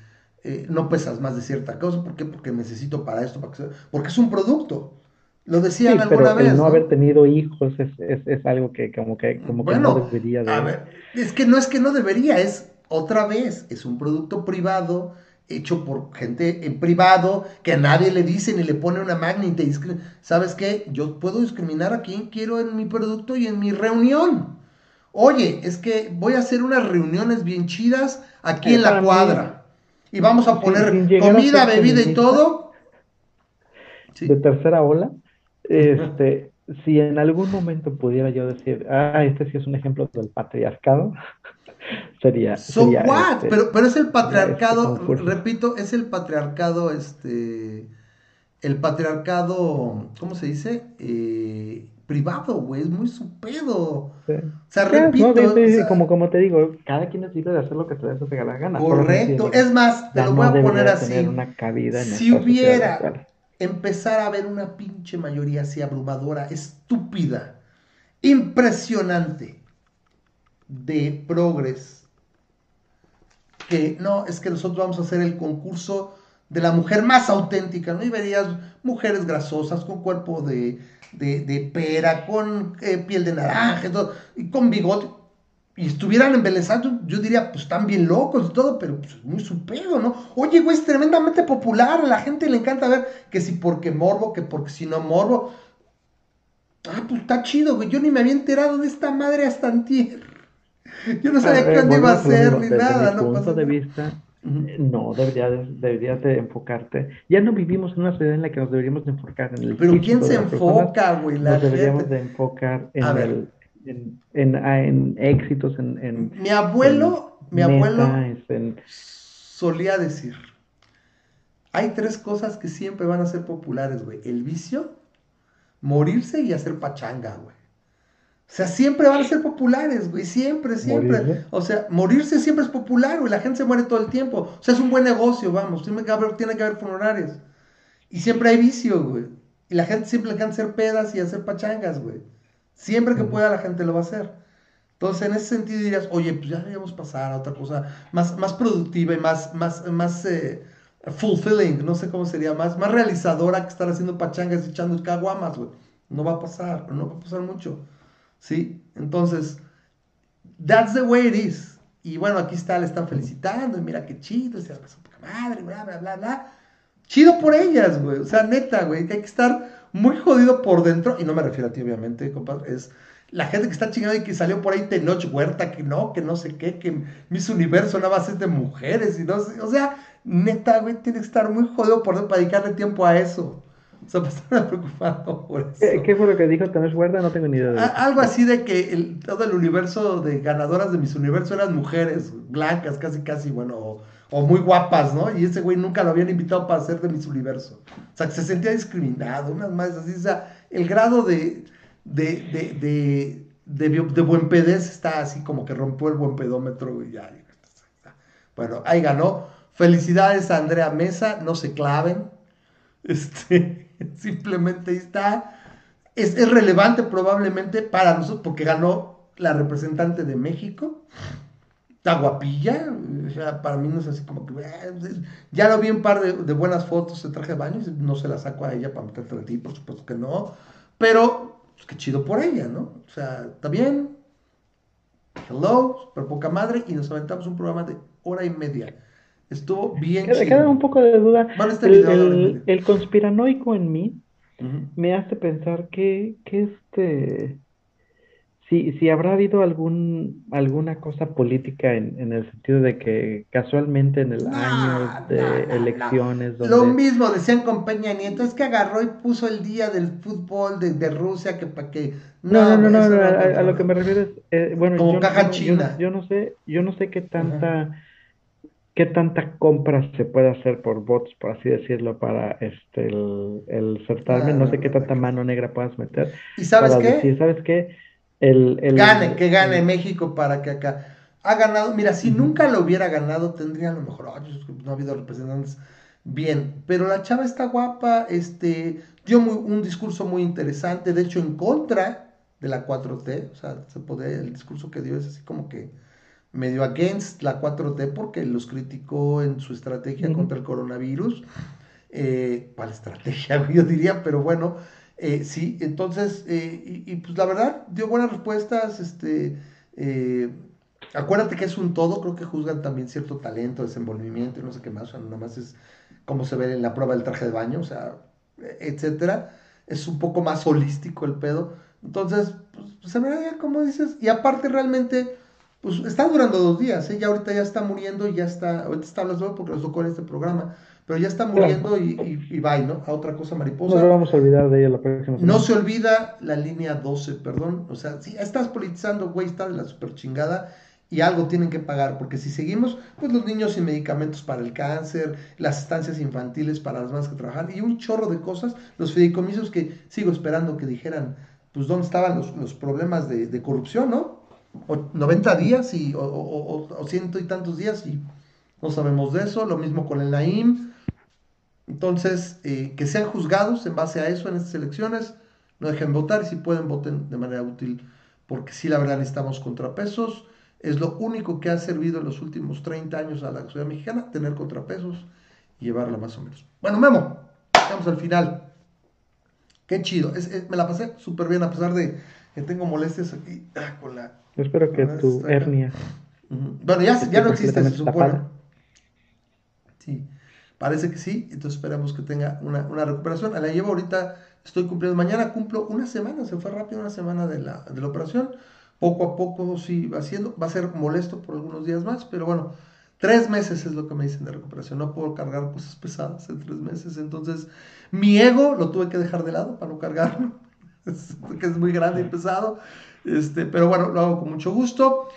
eh, no pesas más de cierta cosa, ¿por qué? Porque necesito para esto, para porque es un producto. Lo decían alguna vez. El no, haber tenido hijos es, es, es, algo que como que, como que no debería de... A ver, es que no es que no debería, es otra vez, es un producto privado hecho por gente en privado que a nadie le dice ni le pone una magna y te dice, ¿sabes qué? Yo puedo discriminar a quien quiero en mi producto y en mi reunión. Oye, es que voy a hacer unas reuniones bien chidas aquí en la cuadra. Y vamos a poner comida, bebida y todo. De tercera ola. Este, si en algún momento pudiera yo decir, ah, este sí es un ejemplo del patriarcado, sería. So what? Este, pero, pero es el este patriarcado, repito, es el patriarcado, este. El patriarcado, ¿cómo se dice? Eh, privado, güey, es muy su pedo. O sea, repito. como, como te digo, cada quien es libre de hacer lo que se le dé la gana. Correcto, es más, te lo voy a poner así. Una si hubiera empezar a ver una pinche mayoría así abrumadora, estúpida, impresionante de progres, que no, es que nosotros vamos a hacer el concurso de la mujer más auténtica, ¿no? Y verías mujeres grasosas con cuerpo de, de, pera, con eh, piel de naranja, y con bigote y estuvieran embelezados, yo diría, pues están bien locos y todo, pero pues es muy su pedo, ¿no? Oye, güey, es tremendamente popular, a la gente le encanta ver que si porque morbo, que porque si no morbo. Ah, pues está chido, güey, yo ni me había enterado de esta madre hasta antier. (laughs) Yo no sabía cuándo iba a ser, ni nada, ¿no? punto de vista, no, deberías, deberías de enfocarte. Ya no vivimos en una sociedad en la que nos deberíamos de enfocar en el Pero ¿quién se enfoca, güey? nos deberíamos de enfocar en el en, ah, en, éxitos, en, Mi abuelo, mi abuelo solía decir, hay tres cosas que siempre van a ser populares, güey. El vicio, morirse y hacer pachanga, güey. O sea, siempre van a ser populares, güey. Siempre, siempre. O sea, morirse siempre es popular, güey. La gente se muere todo el tiempo. O sea, es un buen negocio, vamos. Tiene que haber, tiene que haber funerarios. Y siempre hay vicio, güey. Y la gente siempre le encanta hacer pedas y hacer pachangas, güey. Siempre que pueda la gente lo va a hacer. Entonces, en ese sentido dirías, oye, pues ya deberíamos pasar a otra cosa más, más productiva y más, más, más eh, fulfilling, no sé cómo sería, más, más realizadora que estar haciendo pachangas y echando caguamas, güey. No va a pasar, no va a pasar mucho. ¿Sí? Entonces, that's the way it is. Y bueno, aquí está, le están felicitando, y mira qué chido, se pasó poca madre, bla, bla, bla, bla. Chido por ellas, güey. O sea, neta, güey, que hay que estar muy jodido por dentro, y no me refiero a ti, obviamente, compadre, es la gente que está chingada y que salió por ahí Tenoch Huerta, que no, que no sé qué, que Miss Universo nada más es de mujeres, y no sé, o sea, neta, güey, tiene que estar muy jodido por dentro para dedicarle tiempo a eso. O sea, pues preocupado por eso. ¿Qué, fue lo que dijo Tenoch Huerta? No tengo ni idea. algo así de que todo el universo de ganadoras de Miss Universo eran mujeres, blancas, casi, casi, bueno, o muy guapas, ¿no? Y ese güey nunca lo habían invitado para ser de Miss Universo. O sea, que se sentía discriminado, unas más así. O sea, el grado de, de, de, de, de, buen pedez está así como que rompió el buen pedómetro y ya. Bueno, ahí ganó. Felicidades a Andrea Mesa, no se claven. Este, (laughs) simplemente ahí está. Es, es relevante probablemente para nosotros porque ganó la representante de México está guapilla, o sea, para mí no es así como que, eh, ya lo vi un par de, buenas fotos de traje de baño, no se la saco a ella para meterte a ti, por supuesto que no, pero pues, qué chido por ella, ¿no? O sea, está bien, hello, super poca madre, y nos aventamos un programa de hora y media. Estuvo bien queda, chido. queda un poco de duda. Este el, video el- conspiranoico en mí me hace pensar que, que este si, si habrá habido algún alguna cosa política en, en el sentido de que casualmente en el No, año de no, no, no. elecciones Lo mismo decían con Peña Nieto, es que agarró y puso el día del fútbol de, de Rusia que para que... No, no, no, a, lo que me refiero es, eh, bueno, Como yo, caja yo china. yo no sé, yo no sé qué tanta, qué tanta compra se puede hacer por bots, por así decirlo, para este el, el certamen, No, no sé no, qué tanta no. mano negra puedas meter ¿Y sabes qué? decir, ¿sabes qué? El, el, Gane, que gane México para que acá... Ha ganado, mira, si nunca lo hubiera ganado, tendría a lo mejor, "Ay, es que no ha habido representantes bien, pero la chava está guapa, este, dio muy- un discurso muy interesante, de hecho en contra de la 4T, o sea, se puede, el discurso que dio es así como que medio against la 4T porque los criticó en su estrategia contra el coronavirus. Eh, ¿Cuál estrategia? (laughs) Yo diría, pero bueno, eh, sí, entonces, eh, y, y, pues la verdad, dio buenas respuestas, este, eh, acuérdate que es un todo, creo que juzgan también cierto talento, desenvolvimiento y no sé qué más, o sea, nada más es como se ve en la prueba del traje de baño, o sea, etcétera, es un poco más holístico el pedo, entonces, pues, se ve como dices, y aparte realmente, pues está durando dos días, ¿eh? ya ahorita ya está muriendo y ya está, ahorita está hablando porque nos tocó en este programa, pero ya está muriendo y, y, y bye, ¿no? A otra cosa mariposa. No vamos a olvidar de ella la próxima semana. No se olvida la línea 12, perdón. O sea, si estás politizando, güey, está de la super chingada y algo tienen que pagar, porque si seguimos, pues los niños sin medicamentos para el cáncer, las estancias infantiles para las madres que trabajan y un chorro de cosas, los fideicomisos que sigo esperando que dijeran, pues dónde estaban los, los problemas de, de, corrupción, ¿no? O 90 días y, o, ciento y tantos días y no sabemos de eso, lo mismo con el Naim. Entonces, eh, que sean juzgados en base a eso en estas elecciones, no dejen votar y si pueden voten de manera útil, porque sí, la verdad necesitamos contrapesos. Es lo único que ha servido en los últimos 30 años a la sociedad mexicana, tener contrapesos y llevarla más o menos. Bueno, Memo, vamos al final. Qué chido, me la pasé súper bien a pesar de que tengo molestias aquí ah, con la... Yo espero que tu hernia... Uh -huh. Bueno, ya, ya no existe, se supone. Tapada. Sí, parece que sí, entonces esperamos que tenga una, una, recuperación. La llevo ahorita, estoy cumpliendo, mañana cumplo una semana, se fue rápido una semana de la, de la operación. Poco a poco sí va haciendo, va a ser molesto por algunos días más, pero bueno, tres meses es lo que me dicen de recuperación. No puedo cargar cosas pesadas en tres meses, entonces mi ego lo tuve que dejar de lado para no cargarlo, (laughs) que es muy grande y pesado. Este, pero bueno, lo hago con mucho gusto.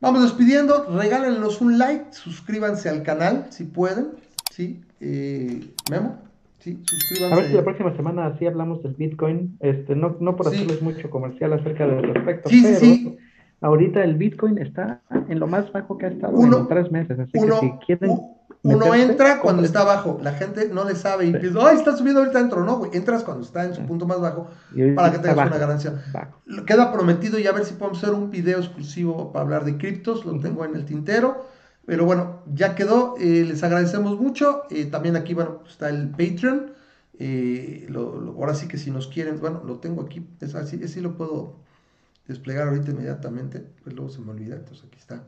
Vamos despidiendo, regálenos un like, suscríbanse al canal si pueden, ¿sí? Eh, Memo, ¿sí? Suscríbanse. A ver si la próxima semana así hablamos del Bitcoin, este, no, no por hacerles sí. mucho comercial acerca del respecto, sí, pero sí. ahorita el Bitcoin está en lo más bajo que ha estado uno, en tres meses, así uno, que si quieren... Uno entra cuando está abajo, la gente no le sabe y Sí. piensa, ay, está subiendo ahorita dentro, no, güey, entras cuando está en su punto más bajo para que tengas bajo, una ganancia. bajo. Queda prometido y a ver si podemos hacer un video exclusivo para hablar de criptos, lo tengo en el tintero. Pero bueno, ya quedó, eh, les agradecemos mucho. eh, también aquí, bueno, está el Patreon. eh, lo- lo- ahora sí que si nos quieren, bueno, lo tengo aquí, es así, así lo puedo desplegar ahorita inmediatamente, pues luego se me olvida, entonces aquí está.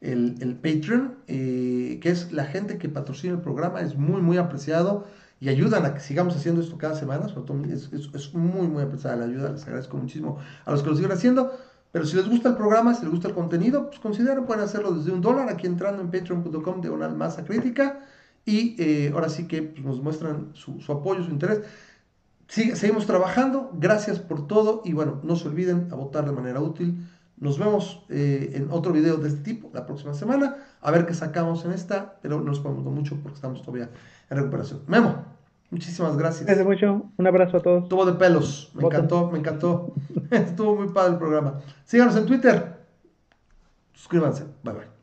El, el Patreon, eh, que es la gente que patrocina el programa, es muy, muy apreciado y ayudan a que sigamos haciendo esto cada semana. Es muy, muy apreciada la ayuda. Les agradezco muchísimo a los que lo siguen haciendo. Pero si les gusta el programa, si les gusta el contenido, pues consideren, pueden hacerlo desde un dólar aquí entrando en patreon.com de una masa crítica. Y eh, ahora sí que pues, nos muestran su, su apoyo, su interés. Sigue- seguimos trabajando. Gracias por todo. Y bueno, no se olviden a votar de manera útil. Nos vemos eh, en otro video de este tipo la próxima semana. A ver qué sacamos en esta. Pero no nos podemos mucho porque estamos todavía en recuperación. Memo, muchísimas gracias. Cuídense mucho, un abrazo a todos. Estuvo de pelos. Me Voten. encantó, me encantó. (laughs) Estuvo muy padre el programa. Síganos en Twitter. Suscríbanse. Bye bye.